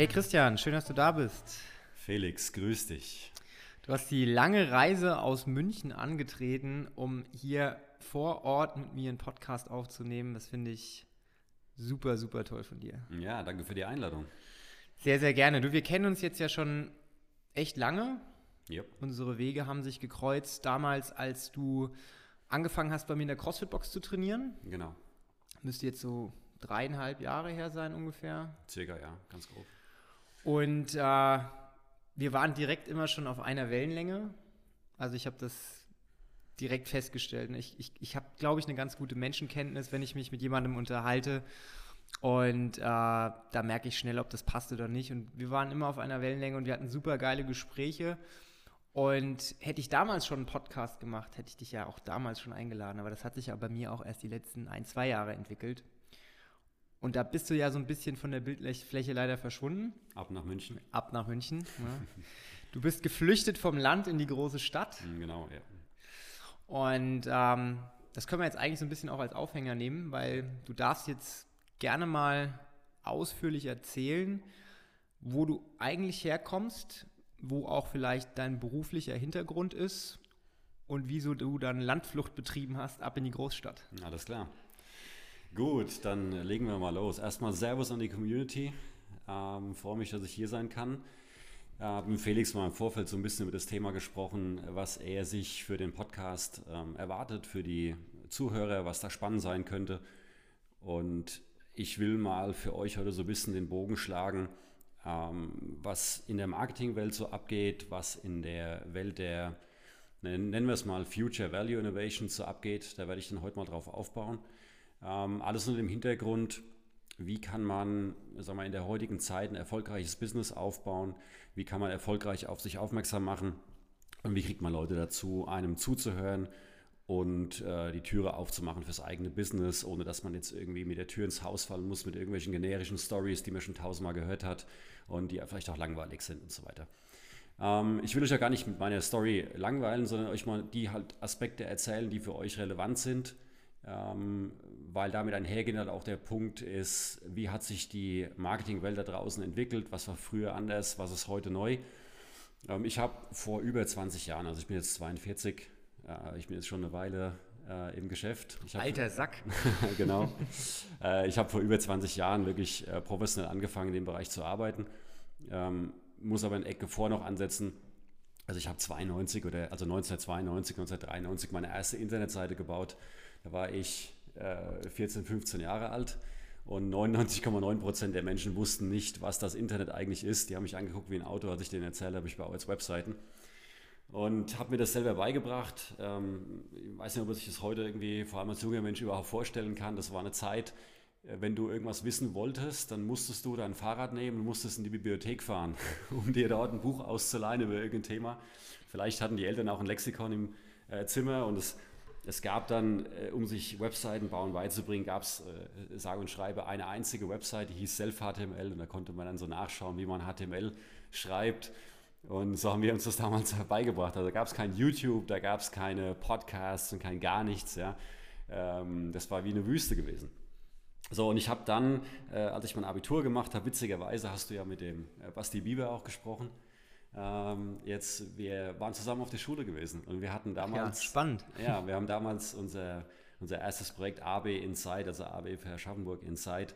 Hey Christian, schön, dass du da bist. Felix, grüß dich. Du hast die lange Reise aus München angetreten, um hier vor Ort mit mir einen Podcast aufzunehmen. Das finde ich super, super toll von dir. Ja, danke für die Einladung. Sehr, sehr gerne. Du, wir kennen uns jetzt ja schon echt lange. Yep. Unsere Wege haben sich gekreuzt. Damals, als du angefangen hast, bei mir in der CrossFit-Box zu trainieren. Genau. Müsste jetzt so dreieinhalb Jahre her sein ungefähr. Circa, ja, ganz grob. Und äh, wir waren direkt immer schon auf einer Wellenlänge. Also ich habe das direkt festgestellt. Ich, ich, ich habe, glaube ich, eine ganz gute Menschenkenntnis, wenn ich mich mit jemandem unterhalte. Und äh, da merke ich schnell, ob das passt oder nicht. Und wir waren immer auf einer Wellenlänge und wir hatten super geile Gespräche. Und hätte ich damals schon einen Podcast gemacht, hätte ich dich ja auch damals schon eingeladen. Aber das hat sich ja bei mir auch erst die letzten ein, zwei Jahre entwickelt. Und da bist du ja so ein bisschen von der Bildfläche leider verschwunden. Ab nach München. Ab nach München. Ja. Du bist geflüchtet vom Land in die große Stadt. Mhm, genau, ja. Und ähm, das können wir jetzt eigentlich so ein bisschen auch als Aufhänger nehmen, weil du darfst jetzt gerne mal ausführlich erzählen, wo du eigentlich herkommst, wo auch vielleicht dein beruflicher Hintergrund ist und wieso du dann Landflucht betrieben hast ab in die Großstadt. Alles klar. Gut, dann legen wir mal los. Erstmal Servus an die Community. Ähm, freue mich, dass ich hier sein kann. Ich habe mit Felix mal im Vorfeld so ein bisschen über das Thema gesprochen, was er sich für den Podcast ähm, erwartet, für die Zuhörer, was da spannend sein könnte. Und ich will mal für euch heute so ein bisschen den Bogen schlagen, ähm, was in der Marketingwelt so abgeht, was in der Welt der, nennen wir es mal Future Value Innovation so abgeht. Da werde ich dann heute mal drauf aufbauen. Ähm, alles unter dem Hintergrund, wie kann man sagen wir, in der heutigen Zeit ein erfolgreiches Business aufbauen, wie kann man erfolgreich auf sich aufmerksam machen? Und wie kriegt man Leute dazu, einem zuzuhören und äh, die Türe aufzumachen fürs eigene Business, ohne dass man jetzt irgendwie mit der Tür ins Haus fallen muss mit irgendwelchen generischen Stories, die man schon tausendmal gehört hat und die vielleicht auch langweilig sind und so weiter. Ähm, ich will euch ja gar nicht mit meiner Story langweilen, sondern euch mal die halt Aspekte erzählen, die für euch relevant sind. Ähm, weil damit einhergehend halt auch der Punkt ist, wie hat sich die Marketingwelt da draußen entwickelt, was war früher anders, was ist heute neu. Ähm, ich habe vor über 20 Jahren, also ich bin jetzt 42, äh, ich bin jetzt schon eine Weile äh, im Geschäft. Hab, Alter Sack. genau. äh, ich habe vor über 20 Jahren wirklich äh, professionell angefangen, in dem Bereich zu arbeiten, ähm, muss aber in Ecke vor noch ansetzen. Also ich habe 92 oder also 1992, 1993 meine erste Internetseite gebaut da war ich äh, 14, 15 Jahre alt und 99,9 Prozent der Menschen wussten nicht, was das Internet eigentlich ist. Die haben mich angeguckt wie ein Auto, als ich denen erzählt habe, ich baue jetzt Webseiten. Und habe mir das selber beigebracht. Ähm, ich weiß nicht, ob ich das heute irgendwie, vor allem als junger Mensch, überhaupt vorstellen kann. Das war eine Zeit, äh, wenn du irgendwas wissen wolltest, dann musstest du dein Fahrrad nehmen und musstest in die Bibliothek fahren, um dir dort ein Buch auszuleihen über irgendein Thema. Vielleicht hatten die Eltern auch ein Lexikon im äh, Zimmer und es es gab dann, äh, um sich Webseiten bauen beizubringen, gab es, äh, sage und schreibe, eine einzige Website, die hieß Self-HTML und da konnte man dann so nachschauen, wie man HTML schreibt. Und so haben wir uns das damals beigebracht. Also da gab es kein YouTube, da gab es keine Podcasts und kein gar nichts. Ja. Ähm, das war wie eine Wüste gewesen. So, und ich habe dann, äh, als ich mein Abitur gemacht habe, witzigerweise hast du ja mit dem äh, Basti Bieber auch gesprochen. Ähm, jetzt, wir waren zusammen auf der Schule gewesen und wir hatten damals. Ja, spannend. Ja, wir haben damals unser, unser erstes Projekt AB Inside, also AB für Aschaffenburg Inside.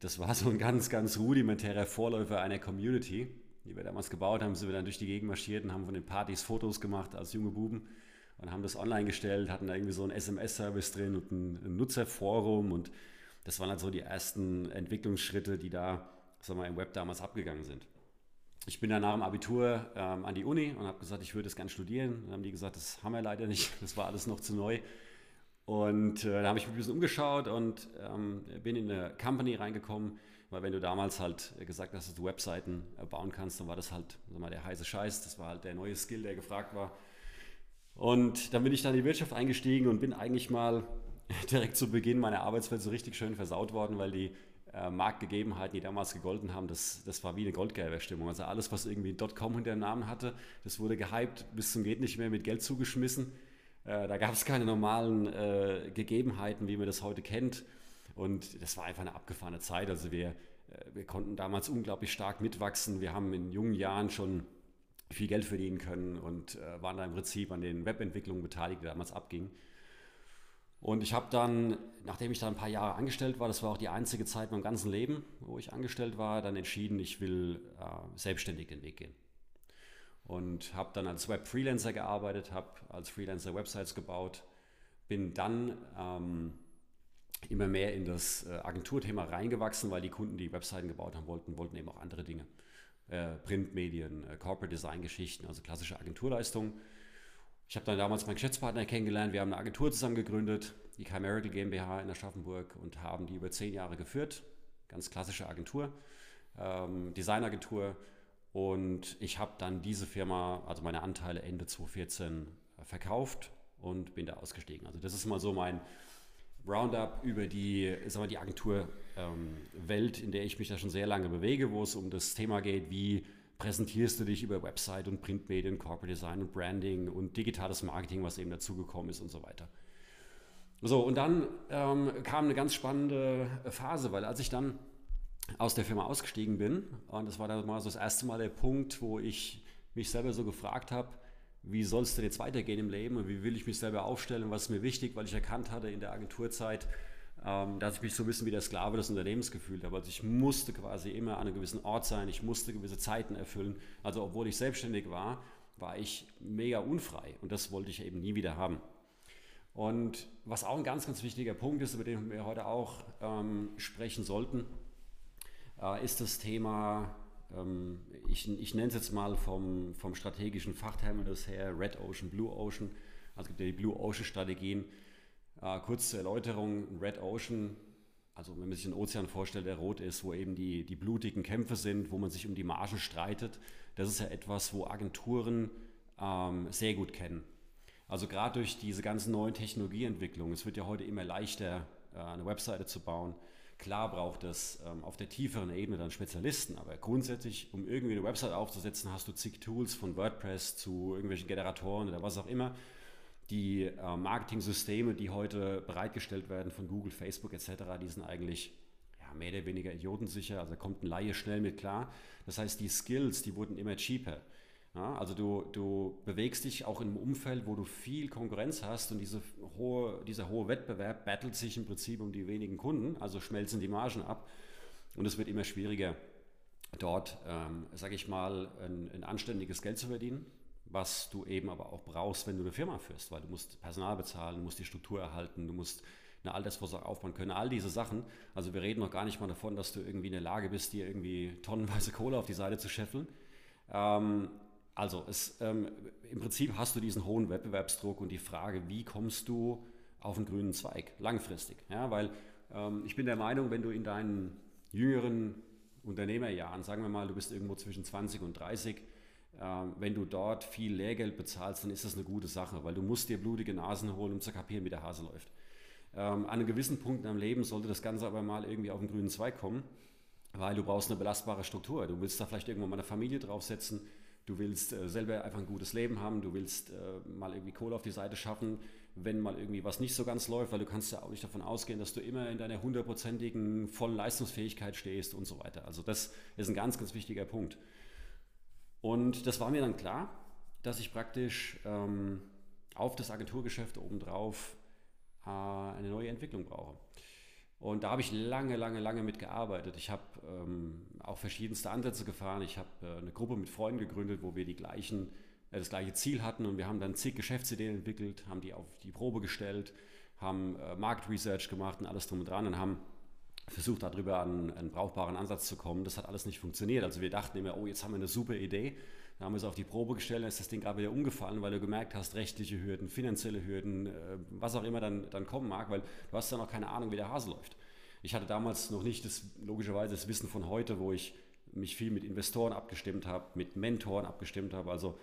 Das war so ein ganz, ganz rudimentärer Vorläufer einer Community, die wir damals gebaut haben. Sind wir dann durch die Gegend marschiert und haben von den Partys Fotos gemacht als junge Buben und haben das online gestellt, hatten da irgendwie so einen SMS-Service drin und ein, Nutzerforum und das waren halt so die ersten Entwicklungsschritte, die da sagen wir, im Web damals abgegangen sind ich bin dann nach dem Abitur ähm, an die Uni und habe gesagt, ich würde es gerne studieren. Dann haben die gesagt, das haben wir leider nicht, das war alles noch zu neu. Und äh, da habe ich mich ein bisschen umgeschaut und ähm, bin in eine Company reingekommen, weil wenn du damals halt gesagt hast, dass du Webseiten bauen kannst, dann war das halt mal, der heiße Scheiß, das war halt der neue Skill, der gefragt war. Und dann bin ich dann in die Wirtschaft eingestiegen und bin eigentlich mal direkt zu Beginn meiner Arbeitswelt so richtig schön versaut worden, weil die Marktgegebenheiten, die damals gegolten haben, das, das war wie eine Goldgräberstimmung. Also alles, was irgendwie .com hinter dem Namen hatte, das wurde gehypt bis zum geht nicht mehr mit Geld zugeschmissen. Äh, da gab es keine normalen äh, Gegebenheiten, wie man das heute kennt. Und das war einfach eine abgefahrene Zeit. Also wir, äh, wir konnten damals unglaublich stark mitwachsen. Wir haben in jungen Jahren schon viel Geld verdienen können und äh, waren da im Prinzip an den Webentwicklungen beteiligt, die damals abgingen. Und ich habe dann, nachdem ich da ein paar Jahre angestellt war, das war auch die einzige Zeit in meinem ganzen Leben, wo ich angestellt war, dann entschieden, ich will äh, selbstständig den Weg gehen. Und habe dann als Web-Freelancer gearbeitet, habe als Freelancer Websites gebaut, bin dann ähm, immer mehr in das äh, Agenturthema reingewachsen, weil die Kunden, die Webseiten gebaut haben wollten, wollten eben auch andere Dinge. Äh, Printmedien, äh, Corporate Design Geschichten, also klassische Agenturleistungen. Ich habe dann damals meinen Geschäftspartner kennengelernt, wir haben eine Agentur zusammen gegründet, die Chimerical GmbH in Aschaffenburg und haben die über zehn Jahre geführt. Ganz klassische Agentur, ähm, Designagentur. Und ich habe dann diese Firma, also meine Anteile Ende 2014 verkauft und bin da ausgestiegen. Also das ist mal so mein, Roundup über die, sagen wir, die Agenturwelt, ähm, in der ich mich da schon sehr lange bewege, wo es um das Thema geht, wie präsentierst du dich über Website und Printmedien, Corporate Design und Branding und digitales Marketing, was eben dazugekommen ist und so weiter. So, und dann ähm, kam eine ganz spannende Phase, weil als ich dann aus der Firma ausgestiegen bin, und das war dann mal so das erste Mal der Punkt, wo ich mich selber so gefragt habe, wie soll es denn jetzt weitergehen im Leben und wie will ich mich selber aufstellen, was ist mir wichtig, weil ich erkannt hatte in der Agenturzeit, ähm, dass ich mich so ein bisschen wie der Sklave des Unternehmens gefühlt habe. Also ich musste quasi immer an einem gewissen Ort sein, ich musste gewisse Zeiten erfüllen. Also obwohl ich selbstständig war, war ich mega unfrei und das wollte ich eben nie wieder haben. Und was auch ein ganz, ganz wichtiger Punkt ist, über den wir heute auch ähm, sprechen sollten, äh, ist das Thema ähm, ich, ich nenne es jetzt mal vom, vom strategischen Fachterminus her Red Ocean, Blue Ocean. Also es gibt ja die Blue Ocean Strategien. Äh, kurz zur Erläuterung, Red Ocean, also wenn man sich einen Ozean vorstellt, der rot ist, wo eben die, die blutigen Kämpfe sind, wo man sich um die Margen streitet, das ist ja etwas, wo Agenturen ähm, sehr gut kennen. Also gerade durch diese ganzen neuen Technologieentwicklungen, es wird ja heute immer leichter, äh, eine Webseite zu bauen, Klar braucht es ähm, auf der tieferen Ebene dann Spezialisten, aber grundsätzlich, um irgendwie eine Website aufzusetzen, hast du zig Tools von WordPress zu irgendwelchen Generatoren oder was auch immer. Die äh, Marketing-Systeme, die heute bereitgestellt werden von Google, Facebook etc., die sind eigentlich ja, mehr oder weniger idiotensicher. Also da kommt ein Laie schnell mit klar. Das heißt, die Skills, die wurden immer cheaper. Ja, also du, du bewegst dich auch in einem Umfeld, wo du viel Konkurrenz hast und diese hohe, dieser hohe Wettbewerb battelt sich im Prinzip um die wenigen Kunden, also schmelzen die Margen ab und es wird immer schwieriger, dort, ähm, sage ich mal, ein, ein anständiges Geld zu verdienen, was du eben aber auch brauchst, wenn du eine Firma führst, weil du musst Personal bezahlen, du musst die Struktur erhalten, du musst eine Altersvorsorge aufbauen können, all diese Sachen. Also wir reden noch gar nicht mal davon, dass du irgendwie in der Lage bist, dir irgendwie tonnenweise Kohle auf die Seite zu scheffeln. Ähm, also es, ähm, im Prinzip hast du diesen hohen Wettbewerbsdruck und die Frage, wie kommst du auf einen grünen Zweig langfristig? Ja, weil ähm, ich bin der Meinung, wenn du in deinen jüngeren Unternehmerjahren, sagen wir mal, du bist irgendwo zwischen 20 und 30, ähm, wenn du dort viel Lehrgeld bezahlst, dann ist das eine gute Sache, weil du musst dir blutige Nasen holen, um zu kapieren, wie der Hase läuft. Ähm, an einem gewissen Punkt in deinem Leben sollte das Ganze aber mal irgendwie auf den grünen Zweig kommen, weil du brauchst eine belastbare Struktur. Du willst da vielleicht irgendwann mal eine Familie draufsetzen, du willst äh, selber einfach ein gutes Leben haben, du willst äh, mal irgendwie Kohle auf die Seite schaffen, wenn mal irgendwie was nicht so ganz läuft, weil du kannst ja auch nicht davon ausgehen, dass du immer in deiner hundertprozentigen vollen Leistungsfähigkeit stehst und so weiter. Also das ist ein ganz, ganz wichtiger Punkt. Und das war mir dann klar, dass ich praktisch ähm, auf das Agenturgeschäft obendrauf äh, eine neue Entwicklung brauche. Und da habe ich lange, lange, lange mitgearbeitet. Ich habe ähm, auch verschiedenste Ansätze gefahren. Ich habe äh, eine Gruppe mit Freunden gegründet, wo wir die gleichen, äh, das gleiche Ziel hatten und wir haben dann zig Geschäftsideen entwickelt, haben die auf die Probe gestellt, haben äh, Market Research gemacht und alles drum und dran und haben versucht, darüber an einen brauchbaren Ansatz zu kommen. Das hat alles nicht funktioniert. Also wir dachten immer, oh, jetzt haben wir eine super Idee. Dann haben wir es auf die Probe gestellt, dann ist das Ding gerade wieder umgefallen, weil du gemerkt hast, rechtliche Hürden, finanzielle Hürden, äh, was auch immer dann, dann kommen mag, weil du hast dann auch keine Ahnung, wie der Hase läuft. Ich hatte damals noch nicht das, logischerweise das Wissen von heute, wo ich mich viel mit Investoren abgestimmt habe, mit Mentoren abgestimmt habe. Also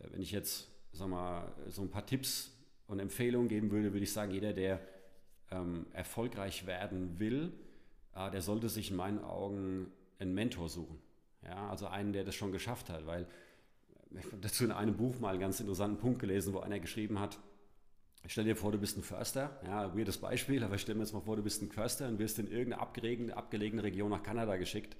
äh, wenn ich jetzt sag mal, so ein paar Tipps und Empfehlungen geben würde, würde ich sagen, jeder, der ähm, erfolgreich werden will, äh, der sollte sich in meinen Augen einen Mentor suchen. Ja, also einen, der das schon geschafft hat, weil ich habe dazu in einem Buch mal einen ganz interessanten Punkt gelesen, wo einer geschrieben hat, stell dir vor, du bist ein Förster, ja, weirdes Beispiel, aber stell mir jetzt mal vor, du bist ein Förster und wirst in irgendeine abgelegene, abgelegene Region nach Kanada geschickt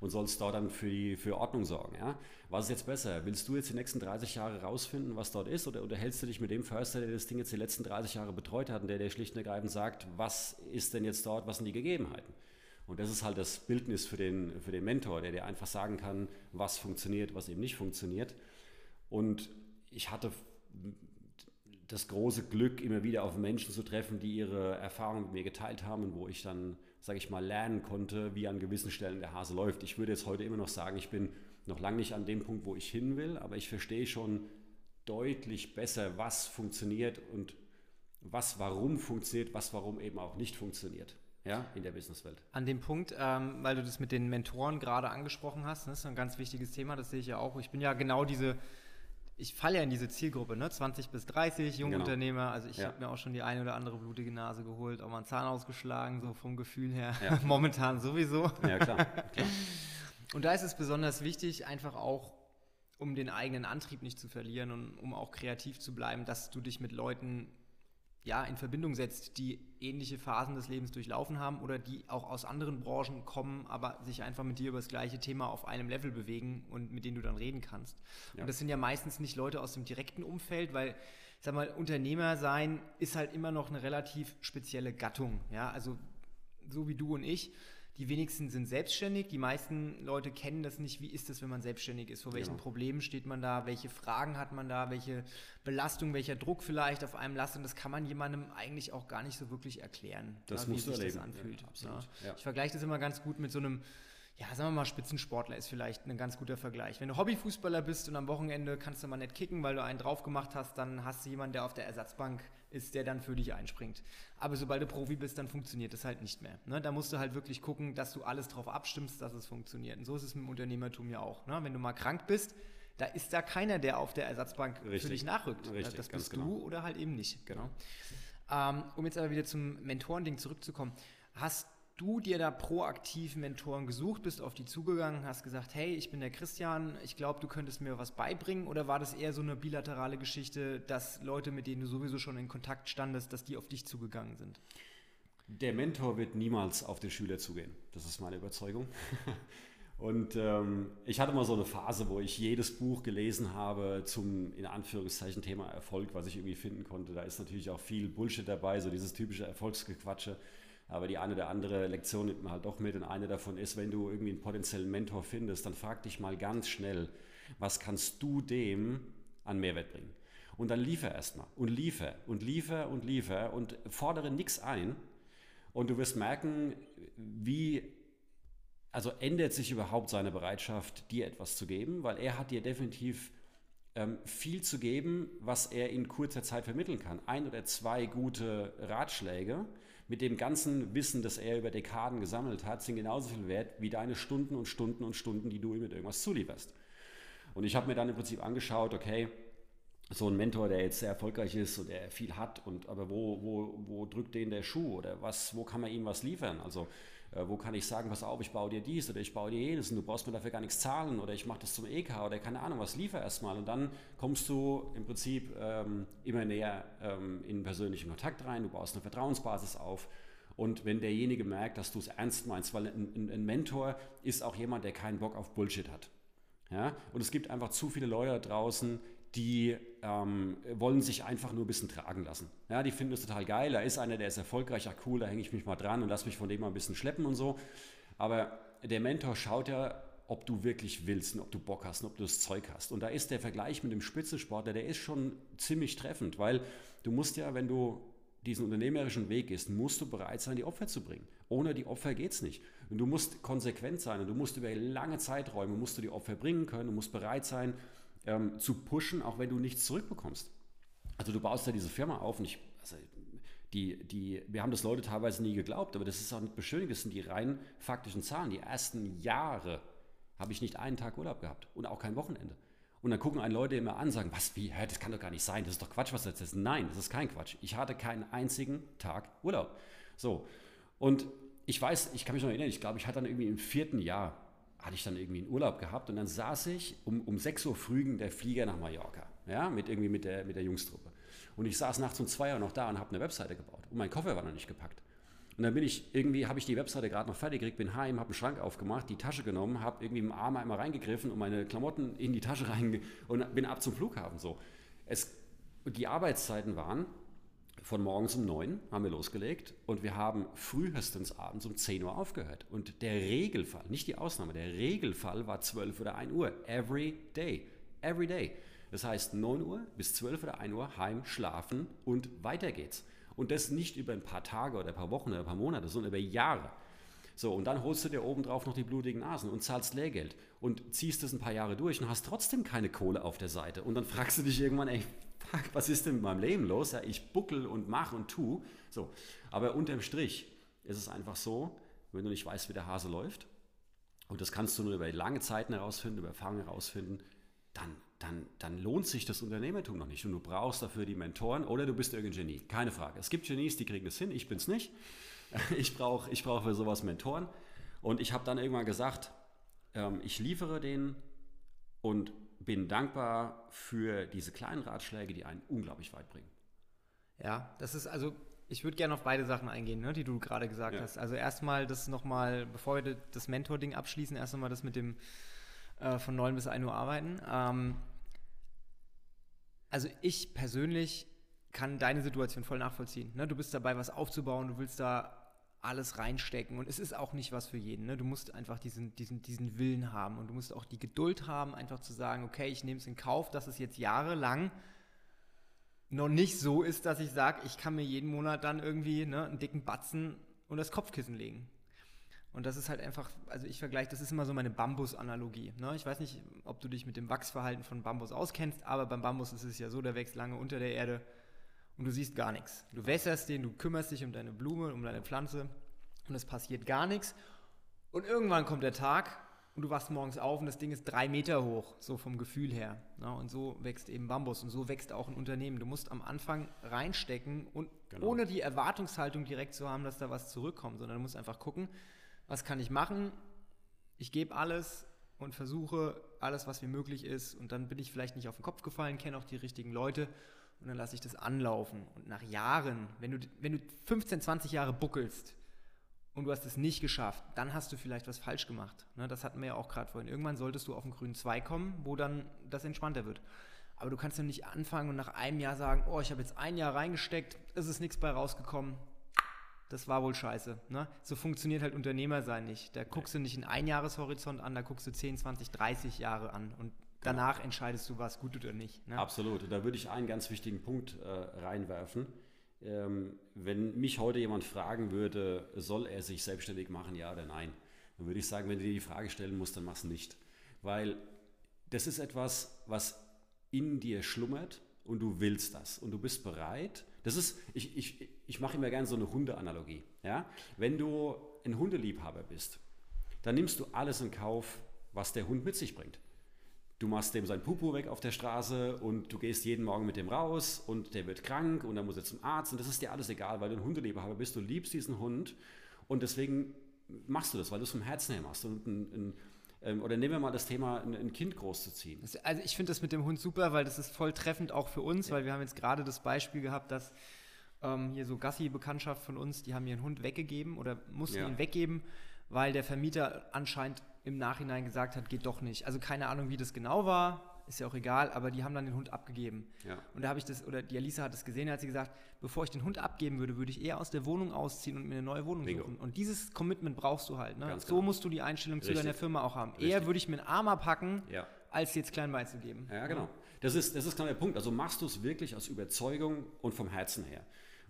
und sollst dort dann für, die, für Ordnung sorgen. Ja? Was ist jetzt besser? Willst du jetzt die nächsten 30 Jahre rausfinden, was dort ist, oder unterhältst du dich mit dem Förster, der das Ding jetzt die letzten 30 Jahre betreut hat und der dir schlicht und ergreifend sagt, was ist denn jetzt dort, was sind die Gegebenheiten? Und das ist halt das Bildnis für den, für den Mentor, der dir einfach sagen kann, was funktioniert, was eben nicht funktioniert. Und ich hatte das große Glück, immer wieder auf Menschen zu treffen, die ihre Erfahrungen mit mir geteilt haben und wo ich dann sage ich mal, lernen konnte, wie an gewissen Stellen der Hase läuft. Ich würde jetzt heute immer noch sagen, ich bin noch lange nicht an dem Punkt, wo ich hin will, aber ich verstehe schon deutlich besser, was funktioniert und was warum funktioniert, was warum eben auch nicht funktioniert. Ja, in der Businesswelt. An dem Punkt, ähm, weil du das mit den Mentoren gerade angesprochen hast, das ist ein ganz wichtiges Thema, das sehe ich ja auch. Ich bin ja genau diese ich falle ja in diese Zielgruppe, ne? 20 bis 30, Jungunternehmer. Genau. Also ich ja. habe mir auch schon die eine oder andere blutige Nase geholt, auch mal einen Zahn ausgeschlagen, so vom Gefühl her. Ja. Momentan sowieso. Ja, klar, klar. Und da ist es besonders wichtig, einfach auch, um den eigenen Antrieb nicht zu verlieren und um auch kreativ zu bleiben, dass du dich mit Leuten ja, in Verbindung setzt, die ähnliche Phasen des Lebens durchlaufen haben oder die auch aus anderen Branchen kommen, aber sich einfach mit dir über das gleiche Thema auf einem Level bewegen und mit denen du dann reden kannst. Ja. Und das sind ja meistens nicht Leute aus dem direkten Umfeld, weil, ich sag mal, Unternehmer sein ist halt immer noch eine relativ spezielle Gattung. Ja, also so wie du und ich die wenigsten sind selbstständig. Die meisten Leute kennen das nicht. Wie ist das, wenn man selbstständig ist? Vor welchen genau. Problemen steht man da? Welche Fragen hat man da? Welche Belastung, welcher Druck vielleicht auf einem lastet? Und das kann man jemandem eigentlich auch gar nicht so wirklich erklären, das ja, wie sich erleben. das anfühlt. Ja, absolut. Ja. Ich vergleiche das immer ganz gut mit so einem ja, sagen wir mal, Spitzensportler ist vielleicht ein ganz guter Vergleich. Wenn du Hobbyfußballer bist und am Wochenende kannst du mal nicht kicken, weil du einen drauf gemacht hast, dann hast du jemanden, der auf der Ersatzbank ist, der dann für dich einspringt. Aber sobald du Profi bist, dann funktioniert das halt nicht mehr. Ne? Da musst du halt wirklich gucken, dass du alles drauf abstimmst, dass es funktioniert. Und so ist es mit dem Unternehmertum ja auch. Ne? Wenn du mal krank bist, da ist da keiner, der auf der Ersatzbank Richtig. für dich nachrückt. Richtig, das bist genau. du oder halt eben nicht. Genau. Ähm, um jetzt aber wieder zum Mentorending zurückzukommen. Hast du dir da proaktiv Mentoren gesucht, bist auf die zugegangen, hast gesagt, hey, ich bin der Christian, ich glaube, du könntest mir was beibringen? Oder war das eher so eine bilaterale Geschichte, dass Leute, mit denen du sowieso schon in Kontakt standest, dass die auf dich zugegangen sind? Der Mentor wird niemals auf den Schüler zugehen. Das ist meine Überzeugung. Und ähm, ich hatte mal so eine Phase, wo ich jedes Buch gelesen habe zum, in Anführungszeichen, Thema Erfolg, was ich irgendwie finden konnte. Da ist natürlich auch viel Bullshit dabei, so dieses typische Erfolgsgequatsche. Aber die eine oder andere Lektion nimmt man halt doch mit. Und eine davon ist, wenn du irgendwie einen potenziellen Mentor findest, dann frag dich mal ganz schnell, was kannst du dem an Mehrwert bringen? Und dann liefer erstmal und liefer und liefer und liefer und fordere nichts ein. Und du wirst merken, wie, also ändert sich überhaupt seine Bereitschaft, dir etwas zu geben, weil er hat dir definitiv ähm, viel zu geben, was er in kurzer Zeit vermitteln kann. Ein oder zwei gute Ratschläge mit dem ganzen Wissen, das er über Dekaden gesammelt hat, sind genauso viel wert wie deine Stunden und Stunden und Stunden, die du ihm mit irgendwas zulieferst. Und ich habe mir dann im Prinzip angeschaut, okay, so ein Mentor, der jetzt sehr erfolgreich ist und der viel hat, und aber wo, wo, wo drückt den der Schuh oder was, wo kann man ihm was liefern? Also wo kann ich sagen, pass auf, ich baue dir dies oder ich baue dir jenes und du brauchst mir dafür gar nichts zahlen oder ich mache das zum EK oder keine Ahnung, was liefer erstmal und dann kommst du im Prinzip ähm, immer näher ähm, in persönlichen Kontakt rein, du baust eine Vertrauensbasis auf und wenn derjenige merkt, dass du es ernst meinst, weil ein, ein, ein Mentor ist auch jemand, der keinen Bock auf Bullshit hat. Ja? Und es gibt einfach zu viele Leute da draußen, die ähm, wollen sich einfach nur ein bisschen tragen lassen. Ja, die finden es total geil. Da ist einer, der ist erfolgreich, ach cool, da hänge ich mich mal dran und lass mich von dem mal ein bisschen schleppen und so. Aber der Mentor schaut ja, ob du wirklich willst und ob du Bock hast und ob du das Zeug hast. Und da ist der Vergleich mit dem Spitzensportler, der ist schon ziemlich treffend, weil du musst ja, wenn du diesen unternehmerischen Weg gehst, musst du bereit sein, die Opfer zu bringen. Ohne die Opfer geht es nicht. Und du musst konsequent sein und du musst über lange Zeiträume musst du die Opfer bringen können, du musst bereit sein, ähm, zu pushen, auch wenn du nichts zurückbekommst. Also du baust ja diese Firma auf und ich, also die, die, wir haben das Leute teilweise nie geglaubt, aber das ist auch nicht beschönigend, das sind die rein faktischen Zahlen. Die ersten Jahre habe ich nicht einen Tag Urlaub gehabt und auch kein Wochenende. Und dann gucken einen Leute immer an und sagen, was, wie, das kann doch gar nicht sein, das ist doch Quatsch, was jetzt ist. Nein, das ist kein Quatsch. Ich hatte keinen einzigen Tag Urlaub. So, und ich weiß, ich kann mich noch erinnern, ich glaube, ich hatte dann irgendwie im vierten Jahr, hatte ich dann irgendwie einen Urlaub gehabt und dann saß ich um, um 6 Uhr früh der Flieger nach Mallorca, ja, mit irgendwie mit der, mit der Jungstruppe. Und ich saß nachts um zwei Uhr noch da und habe eine Webseite gebaut und mein Koffer war noch nicht gepackt. Und dann bin ich irgendwie, habe ich die Webseite gerade noch fertig gekriegt, bin heim, habe einen Schrank aufgemacht, die Tasche genommen, habe irgendwie im Arm einmal reingegriffen und meine Klamotten in die Tasche rein und bin ab zum Flughafen. So. Es, die Arbeitszeiten waren von morgens um neun haben wir losgelegt und wir haben frühestens abends um 10 Uhr aufgehört. Und der Regelfall, nicht die Ausnahme, der Regelfall war 12 oder 1 Uhr. Every day. Every day. Das heißt 9 Uhr bis 12 oder 1 Uhr heim, schlafen und weiter geht's. Und das nicht über ein paar Tage oder ein paar Wochen oder ein paar Monate, sondern über Jahre. So, und dann holst du dir obendrauf noch die blutigen Nasen und zahlst Lehrgeld und ziehst das ein paar Jahre durch und hast trotzdem keine Kohle auf der Seite. Und dann fragst du dich irgendwann, ey, fuck, was ist denn mit meinem Leben los? Ja, ich buckel und mach und tu. So, aber unterm Strich ist es einfach so, wenn du nicht weißt, wie der Hase läuft, und das kannst du nur über lange Zeiten herausfinden, über Erfahrung herausfinden, dann dann, dann lohnt sich das Unternehmertum noch nicht. Und du brauchst dafür die Mentoren oder du bist irgendein Genie. Keine Frage. Es gibt Genies, die kriegen das hin, ich bin es nicht. Ich brauche ich brauch für sowas Mentoren. Und ich habe dann irgendwann gesagt, ähm, ich liefere den und bin dankbar für diese kleinen Ratschläge, die einen unglaublich weit bringen. Ja, das ist also, ich würde gerne auf beide Sachen eingehen, ne, die du gerade gesagt ja. hast. Also erstmal das nochmal, bevor wir das Mentor-Ding abschließen, erst nochmal das mit dem äh, von 9 bis 1 Uhr arbeiten. Ähm, also ich persönlich kann deine Situation voll nachvollziehen. Ne? Du bist dabei, was aufzubauen, du willst da alles reinstecken und es ist auch nicht was für jeden. Ne? Du musst einfach diesen, diesen, diesen Willen haben und du musst auch die Geduld haben, einfach zu sagen, okay, ich nehme es in Kauf, dass es jetzt jahrelang noch nicht so ist, dass ich sage, ich kann mir jeden Monat dann irgendwie ne, einen dicken Batzen und das Kopfkissen legen. Und das ist halt einfach, also ich vergleiche, das ist immer so meine Bambus-Analogie. Ne? Ich weiß nicht, ob du dich mit dem Wachsverhalten von Bambus auskennst, aber beim Bambus ist es ja so, der wächst lange unter der Erde und du siehst gar nichts. Du wässerst den, du kümmerst dich um deine Blume, um deine Pflanze und es passiert gar nichts. Und irgendwann kommt der Tag und du wachst morgens auf und das Ding ist drei Meter hoch, so vom Gefühl her. Ne? Und so wächst eben Bambus und so wächst auch ein Unternehmen. Du musst am Anfang reinstecken und genau. ohne die Erwartungshaltung direkt zu haben, dass da was zurückkommt, sondern du musst einfach gucken, was kann ich machen? Ich gebe alles und versuche alles, was mir möglich ist. Und dann bin ich vielleicht nicht auf den Kopf gefallen, kenne auch die richtigen Leute und dann lasse ich das anlaufen. Und nach Jahren, wenn du, wenn du 15, 20 Jahre buckelst und du hast es nicht geschafft, dann hast du vielleicht was falsch gemacht. Ne, das hatten wir ja auch gerade vorhin. Irgendwann solltest du auf den grünen Zweig kommen, wo dann das entspannter wird. Aber du kannst ja nicht anfangen und nach einem Jahr sagen, oh, ich habe jetzt ein Jahr reingesteckt, es ist nichts bei rausgekommen, das war wohl scheiße. Ne? So funktioniert halt Unternehmersein nicht. Da guckst du nicht einen Einjahreshorizont an, da guckst du 10, 20, 30 Jahre an und danach genau. entscheidest du, was gut oder nicht. Ne? Absolut. Und da würde ich einen ganz wichtigen Punkt äh, reinwerfen. Ähm, wenn mich heute jemand fragen würde, soll er sich selbstständig machen, ja oder nein, dann würde ich sagen, wenn du dir die Frage stellen musst, dann mach es nicht. Weil das ist etwas, was in dir schlummert und du willst das und du bist bereit. Das ist, ich, ich, ich mache immer gerne so eine Hundeanalogie. Ja? Wenn du ein Hundeliebhaber bist, dann nimmst du alles in Kauf, was der Hund mit sich bringt. Du machst dem sein Pupu weg auf der Straße und du gehst jeden Morgen mit dem raus und der wird krank und dann muss er zum Arzt und das ist dir alles egal, weil du ein Hundeliebhaber bist, du liebst diesen Hund und deswegen machst du das, weil du es vom Herzen her machst. Und ein, ein ähm, oder nehmen wir mal das Thema, ein, Kind großzuziehen. Also ich finde das mit dem Hund super, weil das ist voll treffend auch für uns, ja. weil wir haben jetzt gerade das Beispiel gehabt, dass ähm, hier so Gassi-Bekanntschaft von uns, die haben ihren Hund weggegeben oder mussten ja. ihn weggeben, weil der Vermieter anscheinend im Nachhinein gesagt hat, geht doch nicht. Also keine Ahnung, wie das genau war ist ja auch egal, aber die haben dann den Hund abgegeben. Ja. Und da habe ich das, oder die Alisa hat es gesehen, da hat sie gesagt, bevor ich den Hund abgeben würde, würde ich eher aus der Wohnung ausziehen und mir eine neue Wohnung Bingo. suchen. Und dieses Commitment brauchst du halt. Ne? So genau. musst du die Einstellung Richtig. zu deiner Firma auch haben. Richtig. Eher würde ich mir einen Armer packen, ja. als jetzt klein beizugeben. Ja, genau. Das ist, das ist genau der Punkt. Also machst du es wirklich aus Überzeugung und vom Herzen her.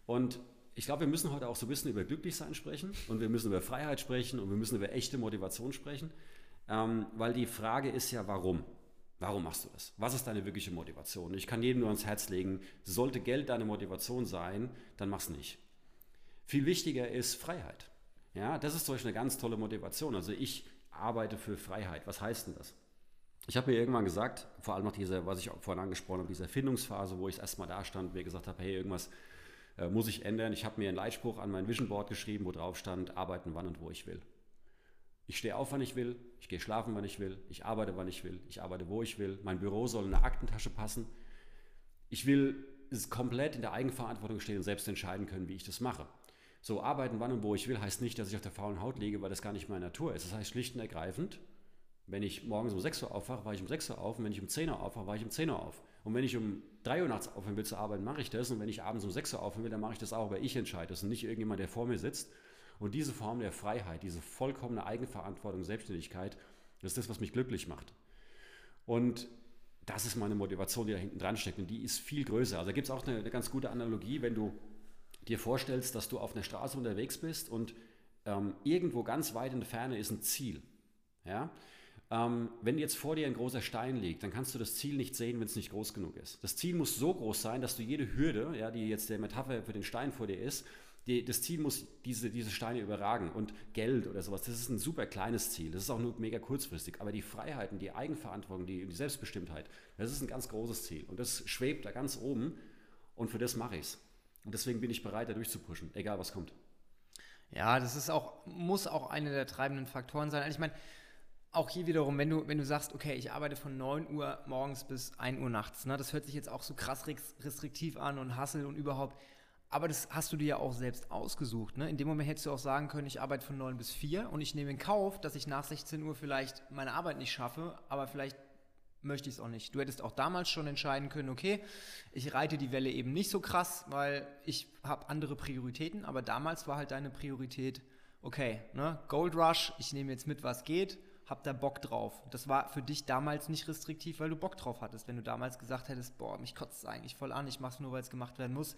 Und ich glaube, wir müssen heute auch so ein bisschen über Glücklichsein sprechen und wir müssen über Freiheit sprechen und wir müssen über echte Motivation sprechen, ähm, weil die Frage ist ja, warum? Warum machst du das? Was ist deine wirkliche Motivation? Ich kann jedem nur ans Herz legen, sollte Geld deine Motivation sein, dann mach's nicht. Viel wichtiger ist Freiheit. Ja, das ist zum Beispiel eine ganz tolle Motivation. Also ich arbeite für Freiheit. Was heißt denn das? Ich habe mir irgendwann gesagt, vor allem nach dieser, was ich vorhin angesprochen habe, dieser Erfindungsphase, wo ich erstmal da stand, mir gesagt habe, hey, irgendwas äh, muss ich ändern. Ich habe mir einen Leitspruch an mein Vision Board geschrieben, wo drauf stand, arbeiten wann und wo ich will. Ich stehe auf, wann ich will, ich gehe schlafen, wann ich will, ich arbeite, wann ich will, ich arbeite, wo ich will. Mein Büro soll in eine Aktentasche passen. Ich will es komplett in der Eigenverantwortung stehen und selbst entscheiden können, wie ich das mache. So, arbeiten wann und wo ich will, heißt nicht, dass ich auf der faulen Haut liege, weil das gar nicht meine Natur ist. Das heißt schlicht und ergreifend, wenn ich morgens um 6 Uhr aufwache, war ich um 6 Uhr auf und wenn ich um 10 Uhr aufwache, war ich um 10 Uhr auf. Und wenn ich um 3 Uhr nachts aufhören will zu arbeiten, mache ich das. Und wenn ich abends um 6 Uhr aufhören will, dann mache ich das auch, weil ich entscheide. Das ist nicht irgendjemand, der vor mir sitzt. Und diese Form der Freiheit, diese vollkommene Eigenverantwortung, Selbstständigkeit, das ist das, was mich glücklich macht. Und das ist meine Motivation, die da hinten dran steckt. Und die ist viel größer. Also da gibt es auch eine, eine, ganz gute Analogie, wenn du dir vorstellst, dass du auf einer Straße unterwegs bist und ähm, irgendwo ganz weit in der Ferne ist ein Ziel. Ja? Ähm, wenn jetzt vor dir ein großer Stein liegt, dann kannst du das Ziel nicht sehen, wenn es nicht groß genug ist. Das Ziel muss so groß sein, dass du jede Hürde, ja, die jetzt der Metapher für den Stein vor dir ist, die, das Ziel muss diese, diese Steine überragen. Und Geld oder sowas, das ist ein super kleines Ziel. Das ist auch nur mega kurzfristig. Aber die Freiheiten, die Eigenverantwortung, die, die Selbstbestimmtheit, das ist ein ganz großes Ziel. Und das schwebt da ganz oben. Und für das mache ich es. Und deswegen bin ich bereit, da durchzupushen, egal was kommt. Ja, das ist auch, muss auch einer der treibenden Faktoren sein. Also ich meine, auch hier wiederum, wenn du, wenn du sagst, okay, ich arbeite von 9 Uhr morgens bis 1 Uhr nachts, ne, das hört sich jetzt auch so krass restriktiv an und Hassel und überhaupt. Aber das hast du dir ja auch selbst ausgesucht. Ne? In dem Moment hättest du auch sagen können, ich arbeite von 9 bis 4 und ich nehme in Kauf, dass ich nach 16 Uhr vielleicht meine Arbeit nicht schaffe, aber vielleicht möchte ich es auch nicht. Du hättest auch damals schon entscheiden können, okay, ich reite die Welle eben nicht so krass, weil ich habe andere Prioritäten, aber damals war halt deine Priorität, okay, ne, Gold Rush, ich nehme jetzt mit, was geht, hab da Bock drauf. Das war für dich damals nicht restriktiv, weil du Bock drauf hattest. Wenn du damals gesagt hättest, boah, mich kotzt es eigentlich voll an, ich mach's nur, weil es gemacht werden muss,